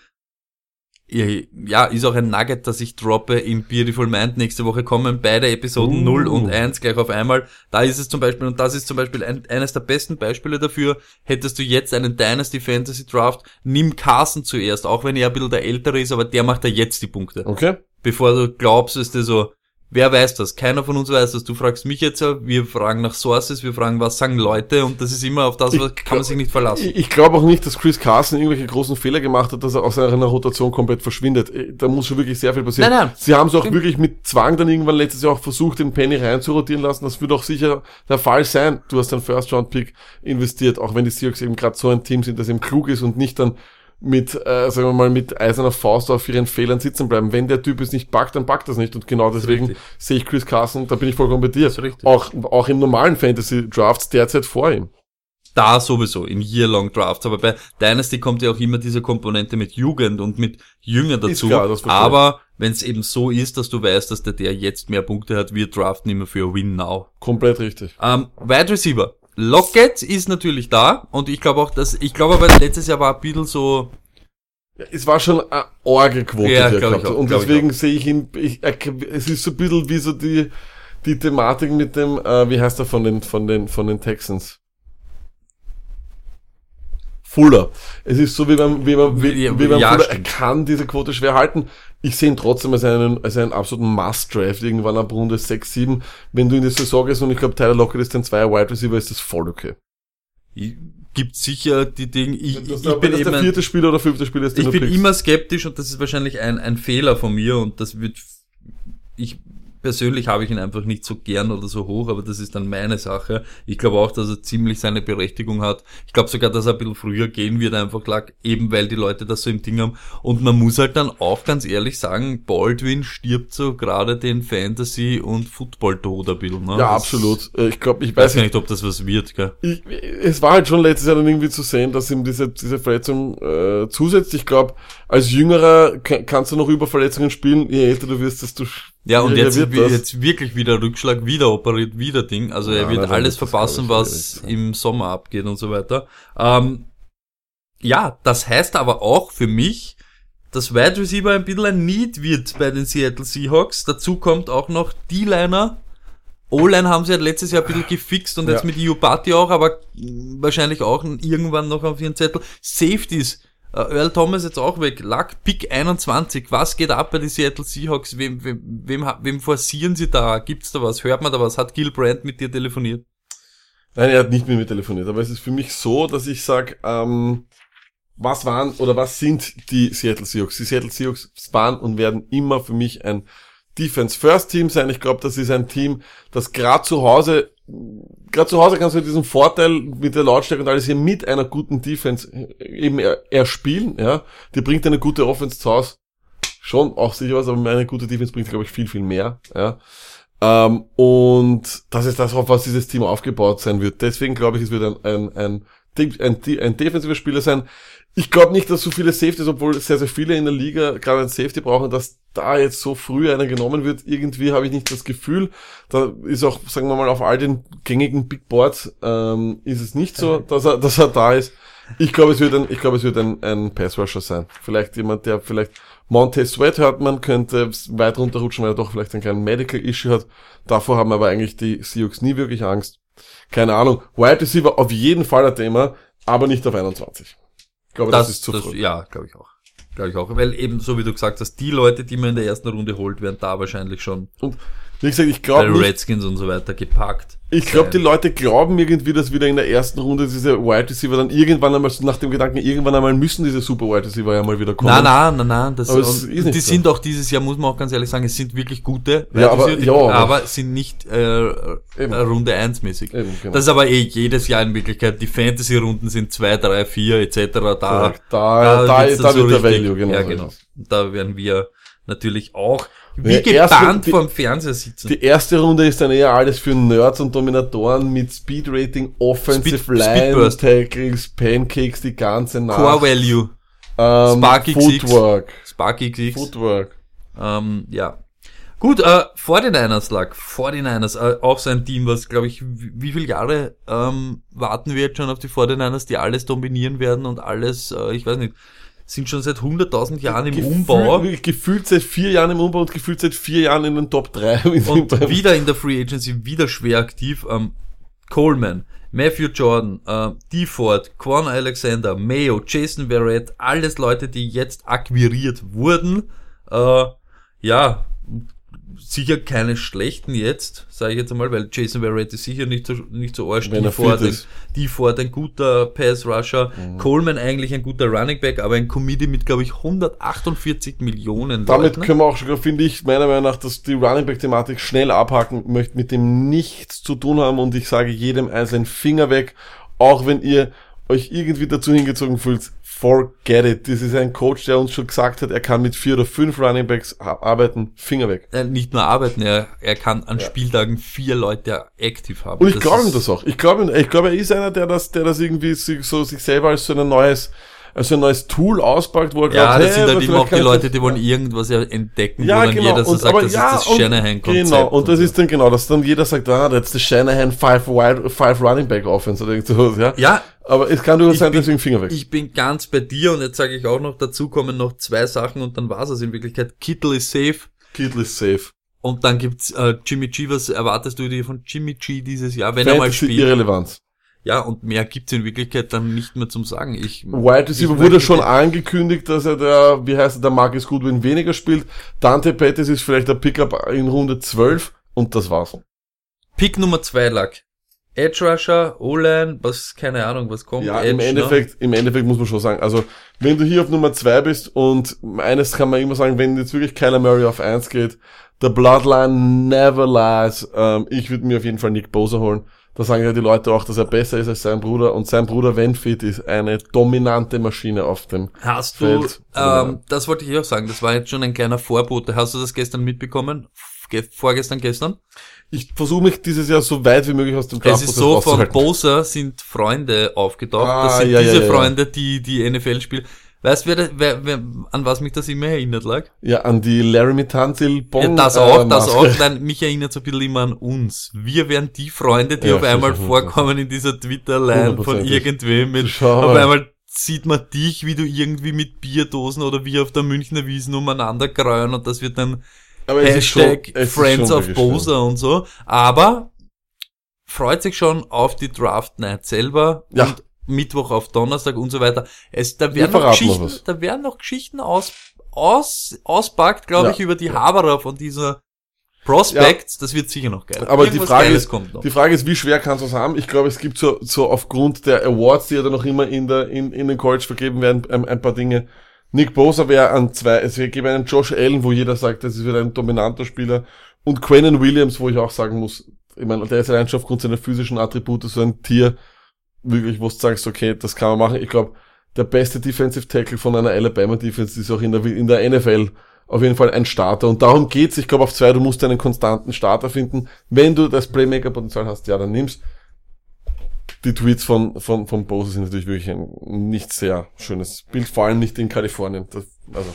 Ja, ist auch ein Nugget, dass ich droppe im Beautiful Mind. Nächste Woche kommen beide Episoden Uh. 0 und 1 gleich auf einmal. Da ist es zum Beispiel, und das ist zum Beispiel ein, eines der besten Beispiele dafür, hättest du jetzt einen Dynasty Fantasy Draft, nimm Carson zuerst, auch wenn er ein bisschen der Ältere ist, aber der macht ja jetzt die Punkte. Okay? Bevor du glaubst, ist dir so, wer weiß das? Keiner von uns weiß das. Du fragst mich jetzt, ja, wir fragen nach Sources, wir fragen, was sagen Leute, und das ist immer auf das, was kann man sich nicht verlassen. Ich, ich glaube auch nicht, dass Chris Carson irgendwelche großen Fehler gemacht hat, dass er aus seiner Rotation komplett verschwindet. Äh, Da muss schon wirklich sehr viel passieren. Nein, nein. Sie haben es auch wirklich mit Zwang dann irgendwann letztes Jahr auch versucht, den Penny rein zu rotieren lassen. Das wird auch sicher der Fall sein. Du hast einen First-Round-Pick investiert, auch wenn die Seahawks eben gerade so ein Team sind, das eben klug ist und nicht dann mit, äh, sagen wir mal, mit eiserner Faust auf ihren Fehlern sitzen bleiben. Wenn der Typ es nicht packt, dann packt das nicht. Und genau deswegen sehe ich Chris Carson, da bin ich vollkommen bei dir. Auch, auch im normalen Fantasy-Drafts derzeit vor ihm. Da sowieso, in Year-Long Drafts. Aber bei Dynasty kommt ja auch immer diese Komponente mit Jugend und mit Jünger dazu. klar. Aber wenn es eben so ist, dass du weißt, dass der, der jetzt mehr Punkte hat, wir draften immer für Win Now. Komplett richtig. Ähm, Wide Receiver. Lockett ist natürlich da und ich glaube auch, dass, ich glaube aber letztes Jahr war ein bisschen so, Ja, Es war schon eine Orgelquote, Ja, die er gehabt auch, Und ich deswegen sehe ich ihn, ich, es ist so ein bisschen wie so die, die Thematik mit dem, äh, wie heißt er von den, von den, von den Texans? Fuller. Es ist so wie beim, wie beim, wie, wie beim ja, Fuller. Er kann diese Quote schwer halten. Ich sehe ihn trotzdem als einen, als einen absoluten Must-Draft irgendwann ab Runde 6, 7. Wenn du in die Saison gehst und ich glaube, Tyler Lockett ist ein Zweier Wide Receiver, ist das voll okay. gibt sicher die Dinge, ich, Das, ich, das bin der eben ein, vierte Spieler oder fünfte Spieler ist, ich bin pickst. immer skeptisch und das ist wahrscheinlich ein, ein Fehler von mir und das wird, ich, persönlich habe ich ihn einfach nicht so gern oder so hoch, aber das ist dann meine Sache. Ich glaube auch, dass er ziemlich seine Berechtigung hat. Ich glaube sogar, dass er ein bisschen früher gehen wird, einfach lag, eben weil die Leute das so im Ding haben. Und man muss halt dann auch ganz ehrlich sagen, Baldwin stirbt so gerade den Fantasy- und Football-Tod ein bisschen. Ne? Ja, Das- absolut. Äh, Ich glaube, ich weiß weiß gar nicht, ob das was wird, gell? ich, es war halt schon letztes Jahr dann irgendwie zu sehen, dass ihm diese, diese Verletzung äh, zusetzt. Ich glaube, als Jüngerer ka- kannst du noch über Verletzungen spielen. Je älter du wirst, desto Ja, und jetzt, jetzt wirklich wieder Rückschlag, wieder operiert, wieder Ding. Also er Ja, wird alles wird das, verpassen, was schwierig im Sommer abgeht und so weiter. Ähm, ja, das heißt aber auch für mich, dass Wide Receiver ein bisschen ein Need wird bei den Seattle Seahawks. Dazu kommt auch noch D-Liner. O-Line haben sie ja letztes Jahr ein bisschen gefixt und jetzt Ja. mit Iupati auch, aber wahrscheinlich auch irgendwann noch auf ihren Zettel. Safeties. Äh, Earl Thomas jetzt auch weg. Luck Pick 21. Was geht ab bei den Seattle Seahawks? Wem, wem, wem, wem forcieren sie da? Gibt's da was? Hört man da was? Hat Gil Brandt mit dir telefoniert? Nein, er hat nicht mit mir telefoniert, aber es ist für mich so, dass ich sag, ähm, was waren oder was sind die Seattle Seahawks? Die Seattle Seahawks waren und werden immer für mich ein Defense First Team sein. Ich glaube, das ist ein Team, das gerade zu Hause, gerade zu Hause kannst du diesen Vorteil mit der Lautstärke und alles hier mit einer guten Defense eben er- erspielen, ja. Die bringt eine gute Offense zu Hause. Schon auch sicher was, aber eine gute Defense bringt, glaube ich, viel, viel mehr, ja. Ähm, und das ist das, auf was dieses Team aufgebaut sein wird. Deswegen glaube ich, es wird ein, ein, ein, ein, ein, defensiver Spieler sein. Ich glaube nicht, dass so viele Safeties, obwohl sehr, sehr viele in der Liga gerade ein Safety brauchen, dass da jetzt so früh einer genommen wird. Irgendwie habe ich nicht das Gefühl. Da ist auch, sagen wir mal, auf all den gängigen Big Boards ähm, ist es nicht so, dass er, dass er da ist. Ich glaube, es wird ein, ich glaube, es wird ein, ein Pass Rusher sein. Vielleicht jemand, der vielleicht Montez Sweat hört man, könnte weit runterrutschen, weil er doch vielleicht einen kleinen Medical Issue hat. Davor haben aber eigentlich die Seahawks nie wirklich Angst. Keine Ahnung. Wide Receiver auf jeden Fall ein Thema, aber nicht auf 21. Ich glaube, das, ist zu früh. Ja, glaube ich auch. Glaube ich auch. Weil eben, so wie du gesagt hast, die Leute, die man in der ersten Runde holt, werden da wahrscheinlich schon. Und Wie gesagt, ich glaube Redskins und so weiter gepackt. ich glaube, die. Leute glauben irgendwie, dass wieder in der ersten Runde diese Wide Receiver dann irgendwann einmal, so nach dem Gedanken, irgendwann einmal müssen diese Super Wide Receiver ja mal wieder kommen. Nein, nein, nein, nein. Das, Aber ist die so. sind auch dieses Jahr, muss man auch ganz ehrlich sagen, es sind wirklich gute. Ja, aber- die, ja, aber- aber sind nicht äh, Eben. äh, Runde 1 mäßig. Eben, genau. Das ist aber eh jedes Jahr in Wirklichkeit. Die Fantasy-Runden sind 2, 3, 4 etc. Da. Da- da- wird's da dann wird der Value, genau Ja, so genau. Da werden wir natürlich auch wie gebannt vorm Fernseher sitzen. Die erste Runde ist dann eher alles für Nerds und Dominatoren mit Speed Rating, Offensive Speed- Line. Tackles, Pancakes, die ganze Nacht. Core Value. ähm, Sparky Six. Footwork. Sparky X. Footwork. Ähm, ja. Gut, äh, 49ers lag. 49ers, äh, auch so ein Team, was, glaube ich, wie, wie viele Jahre ähm, warten wir jetzt schon auf die 49ers, die alles dominieren werden und alles, äh, ich weiß nicht, sind schon seit 100.000 Jahren im Umbau Gefühl, gefühlt seit vier Jahren im Umbau und gefühlt seit vier Jahren in den Top 3. und wieder in der Free Agency, wieder schwer aktiv. Ähm, Coleman, Matthew Jordan, äh, DeFord, Quan Alexander, Mayo, Jason Verrett, alles Leute, die jetzt akquiriert wurden. Äh, ja, sicher keine schlechten jetzt, sage ich jetzt einmal, weil Jason Verrett ist sicher nicht so, nicht so arsch. DeFord, fit ein, ist. DeFord ein guter Pass-Rusher, Mhm. Coleman eigentlich ein guter Running Back, aber ein Committee mit, glaube ich, 148 Millionen Damit Leuten. können wir auch schon, finde ich, meiner Meinung nach, dass die Running Back Thematik schnell abhaken möchte, mit dem nichts zu tun haben und ich sage jedem einzelnen Finger weg, auch wenn ihr euch irgendwie dazu hingezogen fühlt, forget it. Das ist ein Coach, der uns schon gesagt hat, er kann mit vier oder fünf Running Backs a- arbeiten, Finger weg. äh, nicht nur arbeiten, er, er kann an Spieltagen vier Leute aktiv haben. Und ich glaube ihm ist- das auch. Ich glaube, ich glaube, er ist einer, der das, der das irgendwie sich, so sich selber als so ein neues, als so ein neues Tool auspackt, wo er Ja, glaubt, das sind hey, halt aber immer auch die Leute, das- die wollen irgendwas ja entdecken, Ja, wo dann genau. jeder so und, sagt, das ja, ist das und- Shanahan-Konzept. Genau, und das ist dann genau, dass dann jeder sagt, ah, that's the Shanahan five, wide, five Running Back Offense oder irgend sowas, ja. Ja, Aber es kann durchaus sein, bin- deswegen Finger weg. ich bin ganz bei dir und jetzt sage ich auch noch, dazu kommen noch zwei Sachen und dann war's es in Wirklichkeit. Kittle ist safe Kittle ist safe. und dann gibt's äh, Jimmy G. Was erwartest du dir von Jimmy G dieses Jahr, wenn er mal Fantasy spielt? Irrelevanz. Ja, und mehr gibt's in Wirklichkeit dann nicht mehr zum Sagen. Ich, Wide Receiver wurde schon angekündigt, dass er der, wie heißt er, der Marcus Goodwin weniger spielt. Dante Pettis ist vielleicht der Pickup in Runde 12 und das war's. Pick Nummer zwei lag. Edge Rusher, O-Line, was, keine Ahnung, was kommt. Ja, Edge, im ne? Endeffekt, im Endeffekt muss man schon sagen, also wenn du hier auf Nummer zwei bist und eines kann man immer sagen, wenn jetzt wirklich Kyler Murray auf eins geht, the Bloodline never lies. Ähm, ich würde mir auf jeden Fall Nick Bosa holen. Da sagen ja die Leute auch, dass er besser ist als sein Bruder und sein Bruder, wenn fit ist, eine dominante Maschine auf dem. Hast du, Feld. ähm, das wollte ich auch sagen, das war jetzt schon ein kleiner Vorbote. Hast du das gestern mitbekommen? Ge vorgestern, gestern? Ich versuche mich dieses Jahr so weit wie möglich aus dem Es ist so, von. Bosa sind Freunde aufgetaucht. Ah, das sind ja, diese ja, ja. Freunde, die die NFL spielen. Weißt du, wer, wer, wer, an was mich das immer erinnert, lag? Ja, an die Laramie Tantil Bon. Ja, das auch, äh, das auch. Nein, mich erinnert so ein bisschen immer an uns. Wir wären die Freunde, die Ja, auf einmal vorkommen in dieser Twitter-Line von irgendwem mit, Schau auf mal. einmal sieht man dich, wie du irgendwie mit Bierdosen oder wie auf der Münchner Wiesen umeinander kreuen und das wird dann Aber schon- Hashtag ist Friends schon of Bosa und so. Aber freut sich schon auf die Draft Night selber Ja. und Mittwoch auf Donnerstag und so weiter. Es, da werden noch Geschichten, da werden noch Geschichten aus, aus, auspackt, glaube Ja. ich, über die Haberer von dieser Prospects. Das wird sicher noch geil. Aber die Irgendwas Frage, Geiles ist, die Frage ist, wie schwer kannst du es haben? Ich glaube, es gibt so, so aufgrund der Awards, die ja dann noch immer in, der, in, in den College vergeben werden, ein, ein paar Dinge. Nick Bosa wäre an zwei, es gäbe einen Josh Allen, wo jeder sagt, das ist wieder ein dominanter Spieler. Und Quentin Williams, wo ich auch sagen muss, ich meine, der ist allein schon aufgrund seiner physischen Attribute so ein Tier, wirklich, wo du sagst, okay, das kann man machen. Ich glaube, der beste Defensive Tackle von einer Alabama Defense ist auch in der, in der NFL auf jeden Fall ein Starter. Und darum geht's. Ich glaube, auf zwei, du musst einen konstanten Starter finden. Wenn du das Playmaker-Potenzial hast, ja, dann nimm's. Die Tweets von, von, von Bose sind natürlich wirklich ein nicht sehr schönes Bild, vor allem nicht in Kalifornien. Das, also,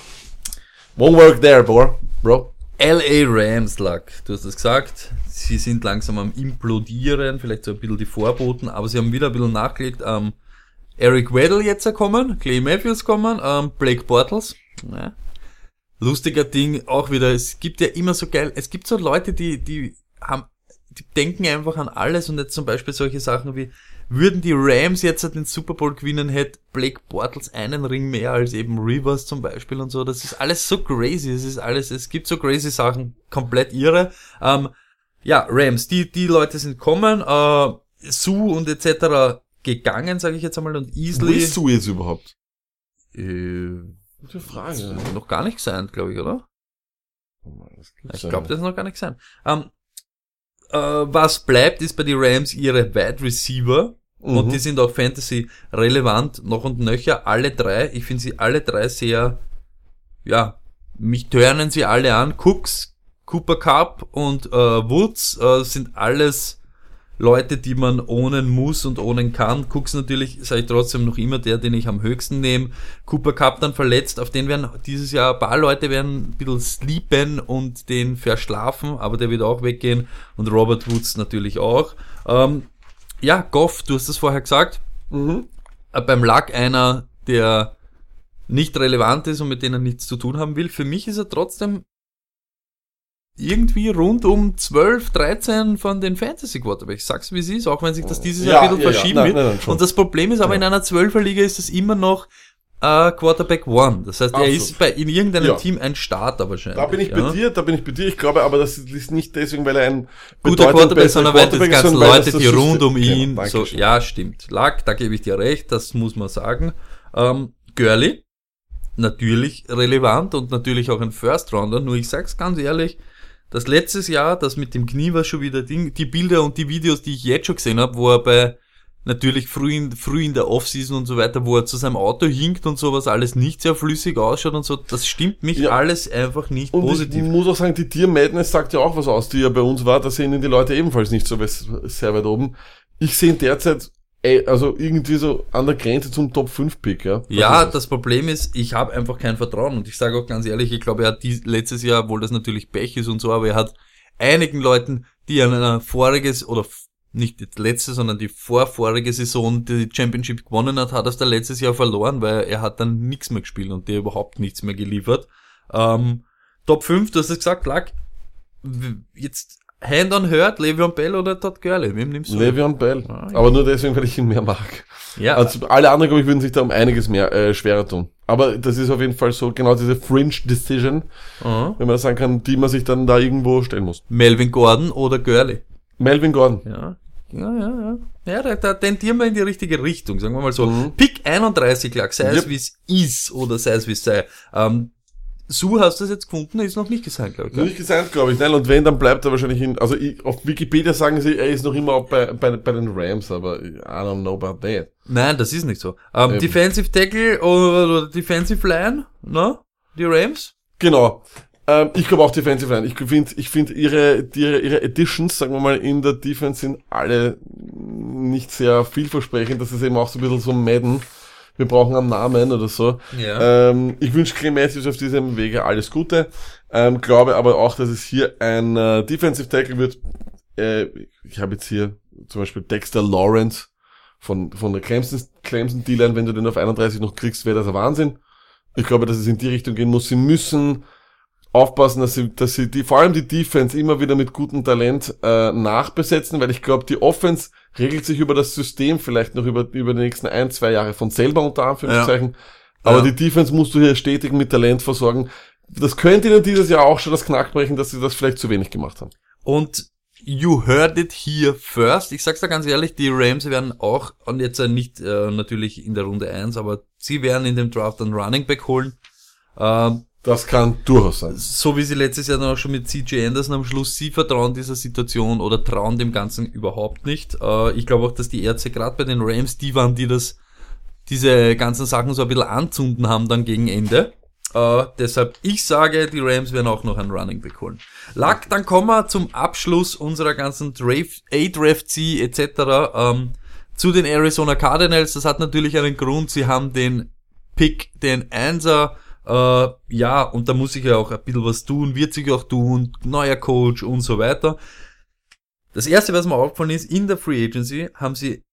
won't work there, bro. bro. LA Rams lag, du hast es gesagt, sie sind langsam am implodieren, vielleicht so ein bisschen die Vorboten, aber sie haben wieder ein bisschen nachgelegt. Ähm, Eric Weddle jetzt kommen, Clay Matthews kommen, ähm, Blake Bortles. Ja. Lustiger Ding, auch wieder, es gibt ja immer so geil, es gibt so Leute, die, die haben, die denken einfach an alles und jetzt zum Beispiel solche Sachen wie, würden die Rams jetzt den Super Bowl gewinnen, hätte Blake Bortles einen Ring mehr als eben Rivers zum Beispiel und so. Das ist alles so crazy. Es ist alles, es gibt so crazy Sachen, komplett irre. Ähm, ja, Rams, die, die Leute sind kommen, äh, Sue und etc. gegangen, sage ich jetzt einmal, und Wo easily. ist Sue jetzt überhaupt? Äh, Gute Frage. noch gar nicht sein, glaube ich, oder? Gibt's Ich glaube, das ist noch gar nicht sein. Ähm, äh, was bleibt, ist bei den Rams ihre Wide Receiver. Mhm. Und die sind auch Fantasy relevant, noch und nöcher, alle drei. Ich finde sie alle drei sehr, ja, mich turnen sie alle an. Cooks, Cooper Cup und äh, Woods äh, sind alles Leute, die man ohnen muss und ohnen kann. Cooks natürlich, sage ich trotzdem, noch immer der, den ich am höchsten nehme. Cooper Cup dann verletzt, auf den werden dieses Jahr ein paar Leute werden ein bisschen sleepen und den verschlafen, aber der wird auch weggehen. Und Robert Woods natürlich auch. Ähm, ja, Goff, du hast es vorher gesagt, Mhm. äh, beim Luck einer, der nicht relevant ist und mit denen er nichts zu tun haben will. Für mich ist er trotzdem irgendwie rund um 12, 13 von den Fantasy Quarterbacks. Ich sag's wie es ist, auch wenn sich das dieses Ja, Jahr ein bisschen ja, ja. verschieben Nein, wird. nein, nein, und das Problem ist aber Ja. in einer 12er Liga ist es immer noch äh, Quarterback One. Das heißt, er Absolut. ist bei in irgendeinem Ja. Team ein Starter wahrscheinlich. Da bin ich ja. bei dir, da bin ich bei dir. Ich glaube aber, das ist nicht deswegen, weil er ein guter Quarterback, besserer sondern weil die ist, ganzen Leute, die rund um ihn, Genau, so, ja, stimmt. Lack, da gebe ich dir recht, das muss man sagen. Ähm, Gurley, natürlich relevant und natürlich auch ein First Rounder, nur ich sag's ganz ehrlich, das letztes Jahr, das mit dem Knie war schon wieder Ding, die Bilder und die Videos, die ich jetzt schon gesehen habe, wo er bei natürlich früh in, früh in der Offseason und so weiter, wo er zu seinem Auto hinkt und sowas alles nicht sehr flüssig ausschaut und so, das stimmt mich Ja. alles einfach nicht Und positiv. ich muss auch sagen, die Tier Madness sagt ja auch was aus, die ja bei uns war. Da sehen ihn die Leute ebenfalls nicht so sehr weit oben. Ich sehe ihn derzeit, also irgendwie so an der Grenze zum Top 5 Pick, ja. Ja, Was ist das Problem ist, ich habe einfach kein Vertrauen und ich sage auch ganz ehrlich, ich glaube, er hat die, letztes Jahr, obwohl das natürlich Pech ist und so, aber er hat einigen Leuten, die an einer voriges oder nicht die letzte, sondern die vorvorige Saison die Championship gewonnen hat, hat er da letztes Jahr verloren, weil er hat dann nichts mehr gespielt und der überhaupt nichts mehr geliefert. Ähm, Top 5, du hast es gesagt, Lack, jetzt Hand on Hurt, Le'Veon Bell oder Todd Gurley, wem nimmst du? Le'Veon Bell. Ah, ja. Aber nur deswegen, weil ich ihn mehr mag. ja, Also alle anderen, glaube ich, würden sich da um einiges mehr äh, schwerer tun. Aber das ist auf jeden Fall so genau diese Fringe Decision, Aha. wenn man sagen kann, die man sich dann da irgendwo stellen muss. Melvin Gordon oder Gurley? Melvin Gordon. Ja, ja, ja, ja. Ja, da, da tendieren wir in die richtige Richtung, sagen wir mal so. Mhm. Pick 31 lag, sei es Yep. wie es ist oder sei es wie es sei. Ähm, Su, hast du das jetzt gefunden? Ist noch nicht gesagt, glaube ich. Noch? Nicht gesagt, glaube ich. Nein, und wenn, dann bleibt er wahrscheinlich in, also ich, auf Wikipedia sagen sie, er ist noch immer auch bei, bei, bei den Rams, aber I don't know about that. Nein, das ist nicht so. Ähm, Eben. Defensive Tackle oder, oder Defensive Line, ne? Die Rams? Genau. Ähm, ich glaube auch Defensive Line. Ich finde, ich finde ihre, ihre, ihre Editions, sagen wir mal, in der Defense sind alle nicht sehr vielversprechend. Das ist eben auch so ein bisschen so Madden. Wir brauchen einen Namen oder so. Ja. Ähm, ich wünsche Clay Matthews auf diesem Wege alles Gute. Ähm, glaube aber auch, dass es hier ein äh, Defensive Tackle wird. Äh, ich habe jetzt hier zum Beispiel Dexter Lawrence von, von der Clemson, Clemson D-Line. Wenn du den auf 31 noch kriegst, wäre das ein Wahnsinn. Ich glaube, dass es in die Richtung gehen muss. Sie müssen aufpassen, dass sie, dass sie die, vor allem die Defense immer wieder mit gutem Talent äh, nachbesetzen, weil ich glaube, die Offense regelt sich über das System vielleicht noch über, über die nächsten ein, zwei Jahre von selber unter Anführungszeichen. Aber Ja. die Defense musst du hier stetig mit Talent versorgen. Das könnte ihnen dieses Jahr auch schon das Knack brechen, dass sie das vielleicht zu wenig gemacht haben. Und you heard it here first. Ich sag's da ganz ehrlich, die Rams werden auch, und jetzt äh, nicht äh, natürlich in der Runde 1, aber sie werden in dem Draft einen Running Back holen. Ähm, Das kann durchaus sein. so wie sie letztes Jahr dann auch schon mit CJ Anderson am Schluss, sie vertrauen dieser Situation oder trauen dem Ganzen überhaupt nicht. Äh, ich glaube auch, dass die Ärzte gerade bei den Rams die waren, die das, diese ganzen Sachen so ein bisschen anzünden haben dann gegen Ende. Äh, deshalb, ich sage, die Rams werden auch noch einen Running Back holen. Lack, dann kommen wir zum Abschluss unserer ganzen Draft, A-Draft-C etc. Ähm, zu den Arizona Cardinals. Das hat natürlich einen Grund. Sie haben den Pick, den Einser. Äh, ja, und da muss ich ja auch ein bisschen was tun, wird sich auch tun, neuer Coach und so weiter. Das erste, was mir aufgefallen ist, in der Free Agency haben sie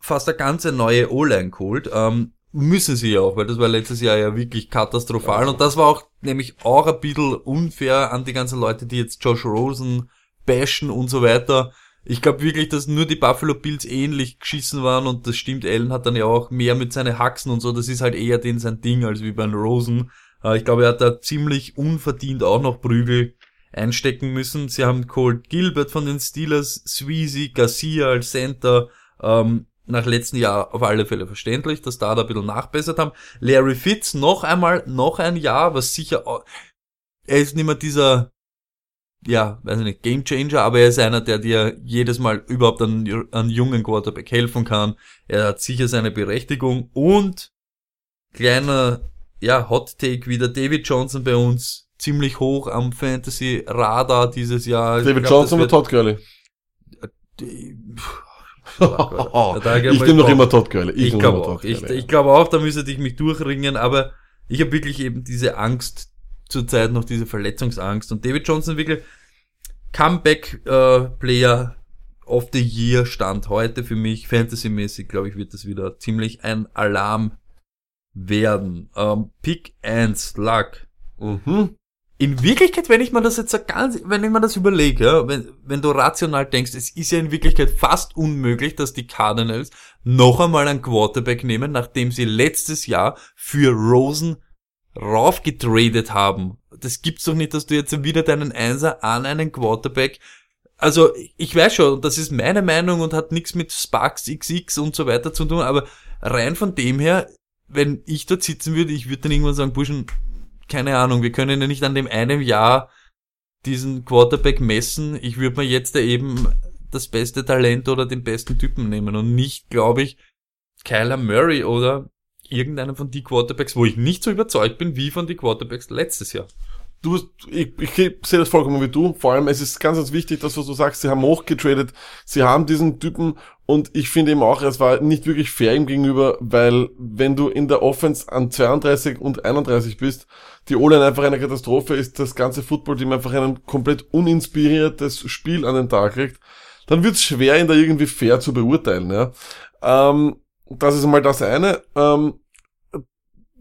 fast eine ganze neue O-Line geholt. Ähm, müssen sie ja auch, weil das war letztes Jahr ja wirklich katastrophal und das war auch nämlich auch ein bisschen unfair an die ganzen Leute, die jetzt Josh Rosen bashen und so weiter. Ich glaube wirklich, dass nur die Buffalo Bills ähnlich geschissen waren und das stimmt, Allen hat dann ja auch mehr mit seinen Haxen und so, das ist halt eher den sein Ding als wie beim Rosen. Äh, ich glaube, er hat da ziemlich unverdient auch noch Prügel einstecken müssen. Sie haben Colt Gilbert von den Steelers, Sweezy, Garcia als Center, ähm, nach letzten Jahr auf alle Fälle verständlich, dass da da ein bisschen nachbessert haben. Larry Fitz noch einmal, noch ein Jahr, was sicher, auch, er ist nicht mehr dieser ja, weiß ich nicht, Game Changer, aber er ist einer, der dir jedes Mal überhaupt an, an jungen Quarterback helfen kann. Er hat sicher seine Berechtigung und kleiner, ja, Hot Take wieder David Johnson bei uns ziemlich hoch am Fantasy Radar dieses Jahr. David glaub, Johnson oder Todd Gurley? ich nehme noch immer Todd Gurley. Ich glaube auch. Ich, ich glaube auch, da müsste ich mich durchringen, aber ich habe wirklich eben diese Angst zurzeit noch diese Verletzungsangst und David Johnson wirklich Comeback äh, Player of the Year stand heute für mich fantasymäßig, glaube ich, wird das wieder ziemlich ein Alarm werden. Ähm, Pick and Luck. Mhm. In Wirklichkeit, wenn ich mir das jetzt so ganz, wenn ich mir das überlege, ja, wenn, wenn du rational denkst, es ist ja in Wirklichkeit fast unmöglich, dass die Cardinals noch einmal einen Quarterback nehmen, nachdem sie letztes Jahr für Rosen raufgetradet haben. Das gibt's doch nicht, dass du jetzt wieder deinen Einser an einen Quarterback also ich weiß schon, das ist meine Meinung und hat nichts mit Sparks XX und so weiter zu tun, aber rein von dem her, wenn ich dort sitzen würde, ich würde dann irgendwann sagen, Burschen, keine Ahnung, wir können ja nicht an dem einen Jahr diesen Quarterback messen. Ich würde mir jetzt da eben das beste Talent oder den besten Typen nehmen und nicht, glaube ich, Kyler Murray oder irgendeinen von die Quarterbacks, wo ich nicht so überzeugt bin wie von die Quarterbacks letztes Jahr. Du, ich, ich sehe das vollkommen wie du. Vor allem, es ist ganz, ganz wichtig, dass was du sagst, sie haben hochgetradet, sie haben diesen Typen und ich finde eben auch, es war nicht wirklich fair ihm gegenüber, weil wenn du in der Offense an 32 und 31 bist, die O-Line einfach eine Katastrophe ist, das ganze Football-Team einfach ein komplett uninspiriertes Spiel an den Tag legt, dann wird es schwer, ihn da irgendwie fair zu beurteilen. Ja? Ähm, das ist mal das eine. Ähm,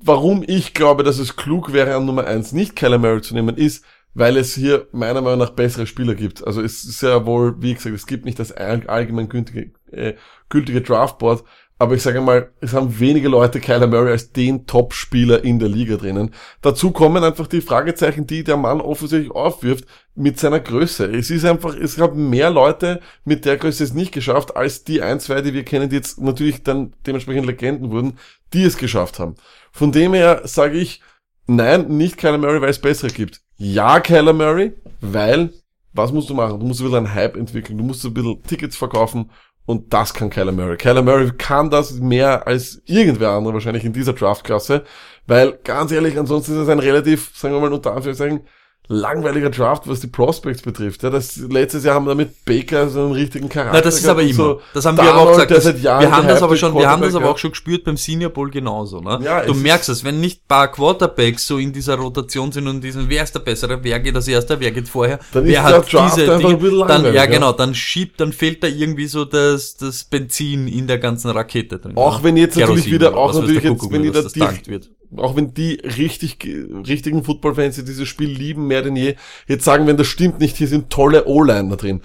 warum ich glaube, dass es klug wäre, an Nummer eins nicht Kyler Murray zu nehmen, ist, weil es hier meiner Meinung nach bessere Spieler gibt. Also es ist ja wohl, wie gesagt, es gibt nicht das all- allgemein gültige, äh, gültige Draftboard, aber ich sage mal, es haben wenige Leute Kyler Murray als den Top-Spieler in der Liga drinnen. Dazu kommen einfach die Fragezeichen, die der Mann offensichtlich aufwirft mit seiner Größe. Es ist einfach, es haben mehr Leute mit der Größe es nicht geschafft, als die ein, zwei, die wir kennen, die jetzt natürlich dann dementsprechend Legenden wurden, die es geschafft haben. Von dem her sage ich, nein, nicht Kyler Murray, weil es bessere gibt. Ja, Kyler Murray, weil, was musst du machen? Du musst ein bisschen einen Hype entwickeln, du musst ein bisschen Tickets verkaufen und das kann Kyler Murray. Kyler Murray kann das mehr als irgendwer andere wahrscheinlich in dieser Draftklasse, weil ganz ehrlich, ansonsten ist es ein relativ, sagen wir mal unter Anführungszeichen, langweiliger Draft, was die Prospects betrifft. Ja, das letztes Jahr haben wir mit Baker so einen richtigen Charakter. Na, das ist aber immer. so. das haben wir aber auch gesagt. Das, wir haben das aber schon, wir haben das aber auch schon gespürt beim Senior Bowl genauso, ne? Ja, du merkst es, wenn nicht paar Quarterbacks so in dieser Rotation sind und diesen, wer ist der bessere, wer geht als erster, wer geht vorher, Dann wer ist der Draft einfach ein bisschen dann, ja genau, dann schiebt, dann fehlt da irgendwie so das, das Benzin in der ganzen Rakete drin. Auch ne? wenn jetzt natürlich Kerosin wieder, oder auch natürlich jetzt, wenn die, tankt wird. Auch wenn die richtig, richtigen Football-Fans, die dieses Spiel lieben, mehr denn je, jetzt sagen, wenn das stimmt nicht, hier sind tolle O-Liner drin.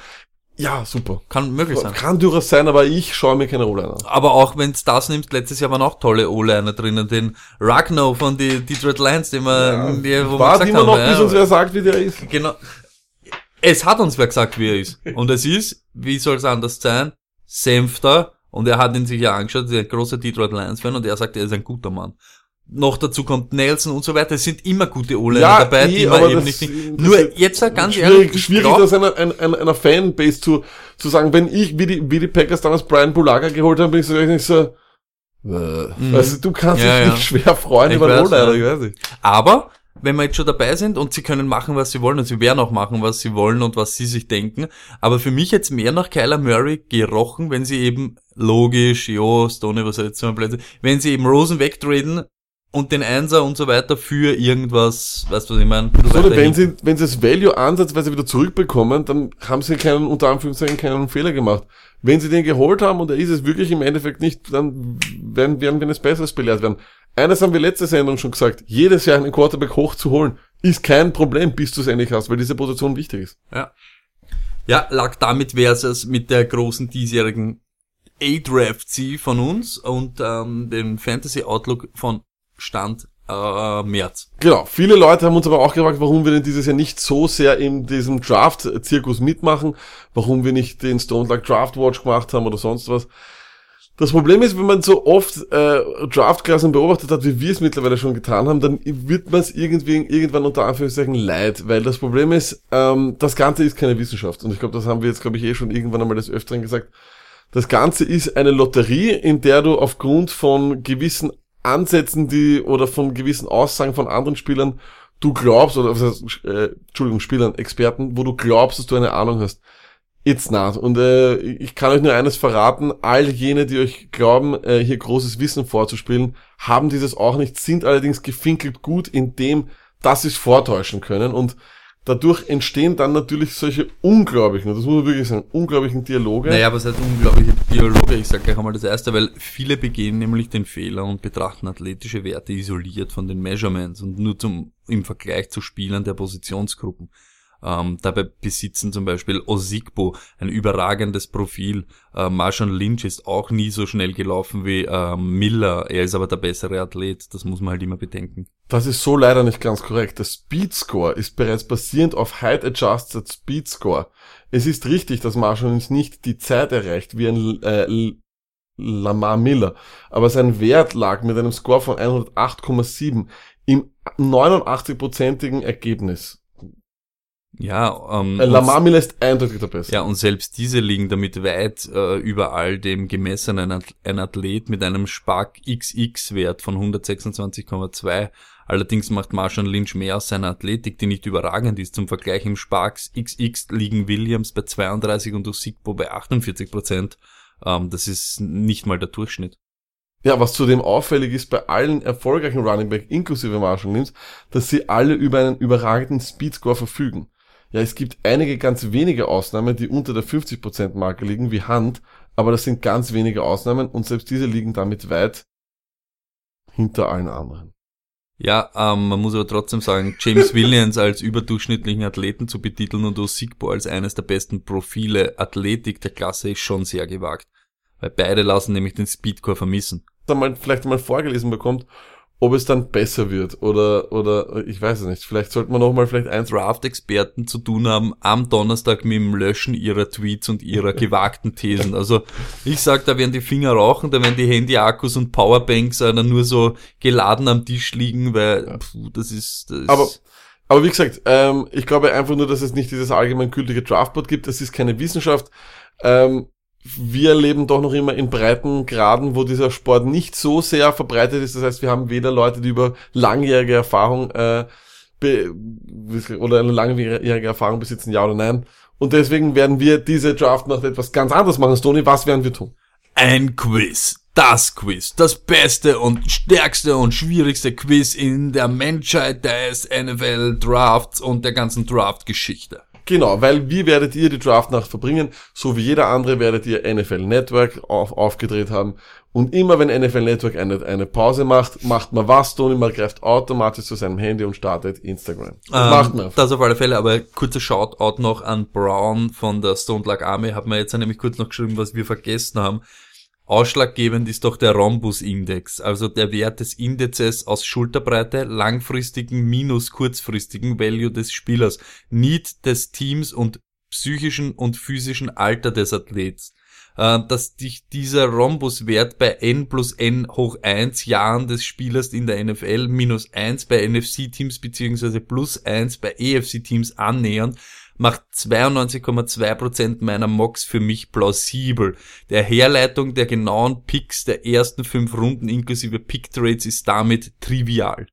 Ja, super. Kann möglich sein. Kann durchaus sein, aber ich schaue mir keine O-Liner an. Aber auch wenn das nimmst, letztes Jahr waren auch tolle O-Liner drinnen, den Ragno von die Detroit Lions, den wir, die, wo wir Wart gesagt immer haben, noch, ja, bis uns wer sagt, wie der ist. Genau. Es hat uns wer gesagt, wie er ist. Und es ist, wie soll es anders sein, Senfter. Und er hat ihn sich ja angeschaut, der große Detroit Lions-Fan, und er sagt, er ist ein guter Mann. Noch dazu kommt Nelson und so weiter. Es sind immer gute O-Liner Ja, dabei, eh, die man aber eben nicht... das Nur jetzt ganz schwierig, ehrlich, ich schwierig glaub- das einer, einer, einer, Fanbase zu, zu sagen, wenn ich, wie die, wie die Packers damals Brian Bulaga geholt haben, bin ich so, ich so, äh, also du kannst Mhm. Ja, dich ja. nicht schwer freuen Ich über einen O-Liner, ich weiß nicht. Aber wenn wir jetzt schon dabei sind und sie können machen, was sie wollen und sie werden auch machen, was sie wollen und was sie sich denken, aber für mich jetzt mehr nach Kyler Murray gerochen, wenn sie eben logisch, jo, Stoney, was jetzt zum Beispiel, wenn sie eben Rosen wegtraden und den Einser und so weiter für irgendwas, weißt du, was ich meine? So, Weiter wenn sie, wenn sie das Value ansatzweise wieder zurückbekommen, dann haben sie keinen, unter Anführungszeichen, keinen Fehler gemacht. Wenn sie den geholt haben und er ist es wirklich im Endeffekt nicht, dann werden, werden wir eines Besseres belehrt werden. Eines haben wir letzte Sendung schon gesagt, jedes Jahr einen Quarterback hochzuholen, ist kein Problem, bis du es endlich hast, weil diese Position wichtig ist. Ja. Ja, lag damit versus mit der großen diesjährigen A-Draft-C von uns und ähm, den Fantasy Outlook von Stand äh, März. Genau. Viele Leute haben uns aber auch gefragt, warum wir denn dieses Jahr nicht so sehr in diesem Draft-Zirkus mitmachen, warum wir nicht den Stone Luck Draft Watch gemacht haben oder sonst was. Das Problem ist, wenn man so oft äh, Draftklassen beobachtet hat, wie wir es mittlerweile schon getan haben, dann wird man es irgendwie irgendwann unter Anführungszeichen leid, weil das Problem ist, ähm, das Ganze ist keine Wissenschaft und ich glaube, das haben wir jetzt, glaube ich, eh schon irgendwann einmal des Öfteren gesagt. Das Ganze ist eine Lotterie, in der du aufgrund von gewissen Ansätzen, die oder von gewissen Aussagen von anderen Spielern du glaubst oder äh, Entschuldigung Spielern, Experten, wo du glaubst, dass du eine Ahnung hast. It's not. Und äh, ich kann euch nur eines verraten, all jene, die euch glauben, äh, hier großes Wissen vorzuspielen, haben dieses auch nicht, sind allerdings gefinkelt gut in dem, dass sie es vortäuschen können. Und dadurch entstehen dann natürlich solche unglaublichen, das muss man wirklich sagen, unglaublichen Dialoge. Naja, was heißt unglaubliche Dialoge? Ich sage gleich einmal das erste, weil viele begehen nämlich den Fehler und betrachten athletische Werte isoliert von den Measurements und nur zum, im Vergleich zu Spielern der Positionsgruppen. Ähm, dabei besitzen zum Beispiel Osigbo ein überragendes Profil. Äh, Marshawn Lynch ist auch nie so schnell gelaufen wie äh, Miller. Er ist aber der bessere Athlet. Das muss man halt immer bedenken. Das ist so leider nicht ganz korrekt. Der Speed Score ist bereits basierend auf Height Adjusted Speed Score. Es ist richtig, dass Marshall Lynch nicht die Zeit erreicht wie ein äh, Lamar Miller, aber sein Wert lag mit einem Score von 108,7 im 89-prozentigen Ergebnis. Ja, ähm, Äh, Lamar Miller ist eindeutig der Beste. Ja, und selbst diese liegen damit weit äh, über all dem gemessen. Ein, Ath- ein Athlet mit einem Spark XX-Wert von 126,2. Allerdings macht Marshall Lynch mehr aus seiner Athletik, die nicht überragend ist. Zum Vergleich im Sparks XX liegen Williams bei 32 und Usigbo bei 48 Prozent. Ähm, das ist nicht mal der Durchschnitt. Ja, was zudem auffällig ist bei allen erfolgreichen Running Back inklusive Marshall Lynch, dass sie alle über einen überragenden Speedscore verfügen. Ja, es gibt einige ganz wenige Ausnahmen, die unter der 50% Marke liegen, wie Hand, aber das sind ganz wenige Ausnahmen und selbst diese liegen damit weit hinter allen anderen. Ja, ähm, man muss aber trotzdem sagen, James Williams als überdurchschnittlichen Athleten zu betiteln und Osigbo als eines der besten Profile Athletik der Klasse ist schon sehr gewagt. Weil beide lassen nämlich den Speedcore vermissen. Dann mal vielleicht mal vorgelesen bekommt, ob es dann besser wird oder oder ich weiß es nicht. Vielleicht sollte man noch mal vielleicht eins Draft-Experten zu tun haben am Donnerstag mit dem Löschen ihrer Tweets und ihrer gewagten Thesen. Also ich sag, da werden die Finger rauchen, da werden die Handy-Akkus und Powerbanks dann nur so geladen am Tisch liegen, weil puh, das ist... Das Aber aber wie gesagt, ähm, ich glaube einfach nur, dass es nicht dieses allgemein gültige Draftboard gibt. Es ist keine Wissenschaft. Ähm, wir leben doch noch immer in breiten Graden, wo dieser Sport nicht so sehr verbreitet ist. Das heißt, wir haben weder Leute, die über langjährige Erfahrung äh, oder eine langjährige Erfahrung besitzen, ja oder nein. Und deswegen werden wir diese Draftnacht etwas ganz anderes machen. Stoney, was werden wir tun? Ein Quiz. Das Quiz. Das beste und stärkste und schwierigste Quiz in der Menschheit des NFL Drafts und der ganzen Draft-Geschichte. Genau, weil wie werdet ihr die Draftnacht verbringen? So wie jeder andere werdet ihr NFL Network auf, aufgedreht haben. Und immer wenn NFL Network eine, eine Pause macht, macht man was, Tony, man greift automatisch zu seinem Handy und startet Instagram. Ähm, macht man. Das auf alle Fälle, aber kurzer Shoutout noch an Brown von der Stone Luck Army. Hat mir jetzt nämlich kurz noch geschrieben, was wir vergessen haben. Ausschlaggebend ist doch der Rhombus-Index, also der Wert des Indizes aus Schulterbreite, langfristigen minus kurzfristigen Value des Spielers, Need des Teams und psychischen und physischen Alter des Athlets. Äh, Dass dich dieser Rhombus-Wert bei n plus n hoch 1 Jahren des Spielers in der NFL minus 1 bei NFC-Teams beziehungsweise plus 1 bei EFC-Teams annähern, macht 92,2% meiner Mocks für mich plausibel. Der Herleitung der genauen Picks der ersten fünf Runden inklusive Pick-Trades ist damit trivial.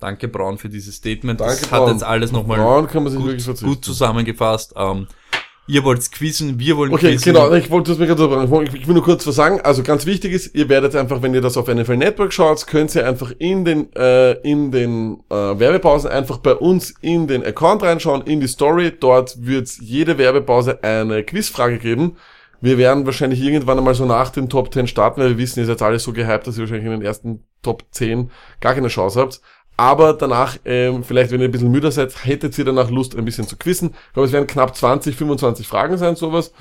Danke Braun für dieses Statement. Danke, das hat Braun. jetzt alles nochmal gut, gut zusammengefasst. Ähm, ihr wollt's quizzen, wir wollen Okay, quizzen. genau, ich wollte das mir gerade. Ich ich will nur kurz was sagen. Also ganz wichtig ist, ihr werdet einfach, wenn ihr das auf NFL Network schaut, könnt ihr einfach in den, äh, in den äh, Werbepausen einfach bei uns in den Account reinschauen, in die Story. Dort wird jede Werbepause eine Quizfrage geben. Wir werden wahrscheinlich irgendwann einmal so nach den Top 10 starten, weil wir wissen, ihr seid alle so gehypt, dass ihr wahrscheinlich in den ersten Top 10 gar keine Chance habt. Aber danach, ähm, vielleicht wenn ihr ein bisschen müder seid, hättet ihr danach Lust, ein bisschen zu quizzen. Ich glaube, es werden knapp 20, 25 Fragen sein, sowas.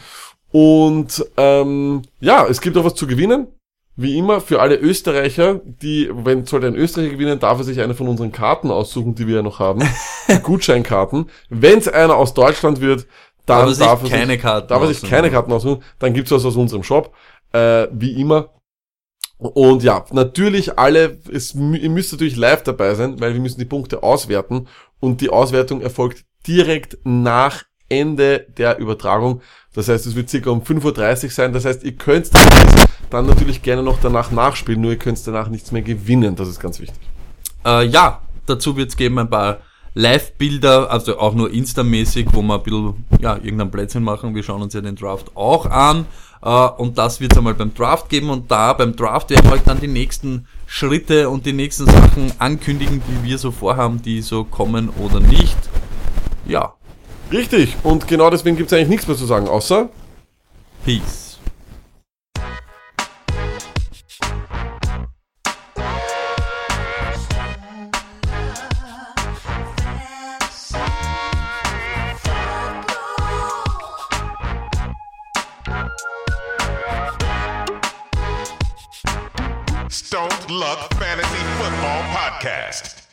Und ähm, ja, es gibt auch was zu gewinnen. Wie immer, für alle Österreicher, die, wenn sollte ein Österreicher gewinnen, darf er sich eine von unseren Karten aussuchen, die wir ja noch haben. Die Gutscheinkarten. Wenn es einer aus Deutschland wird, dann darf er keine sich, Karten darf er sich keine Karten aussuchen. Dann gibt's was aus unserem Shop. Äh, wie immer. Und ja, natürlich alle, es, ihr müsst natürlich live dabei sein, weil wir müssen die Punkte auswerten und die Auswertung erfolgt direkt nach Ende der Übertragung. Das heißt, es wird circa um 5.30 Uhr sein. Das heißt, ihr könnt Quiz dann natürlich gerne noch danach nachspielen, nur ihr könnt danach nichts mehr gewinnen. Das ist ganz wichtig. Äh, ja, dazu wird es geben ein paar Live-Bilder, also auch nur Insta-mäßig, wo wir ein bisschen, ja, irgendeinen Plätzchen machen. Wir schauen uns ja den Draft auch an. Äh, und das wird es einmal beim Draft geben. Und da beim Draft werden wir euch dann die nächsten Schritte und die nächsten Sachen ankündigen, die wir so vorhaben, die so kommen oder nicht. Ja, Richtig. Und genau deswegen gibt's eigentlich nichts mehr zu sagen, außer Peace.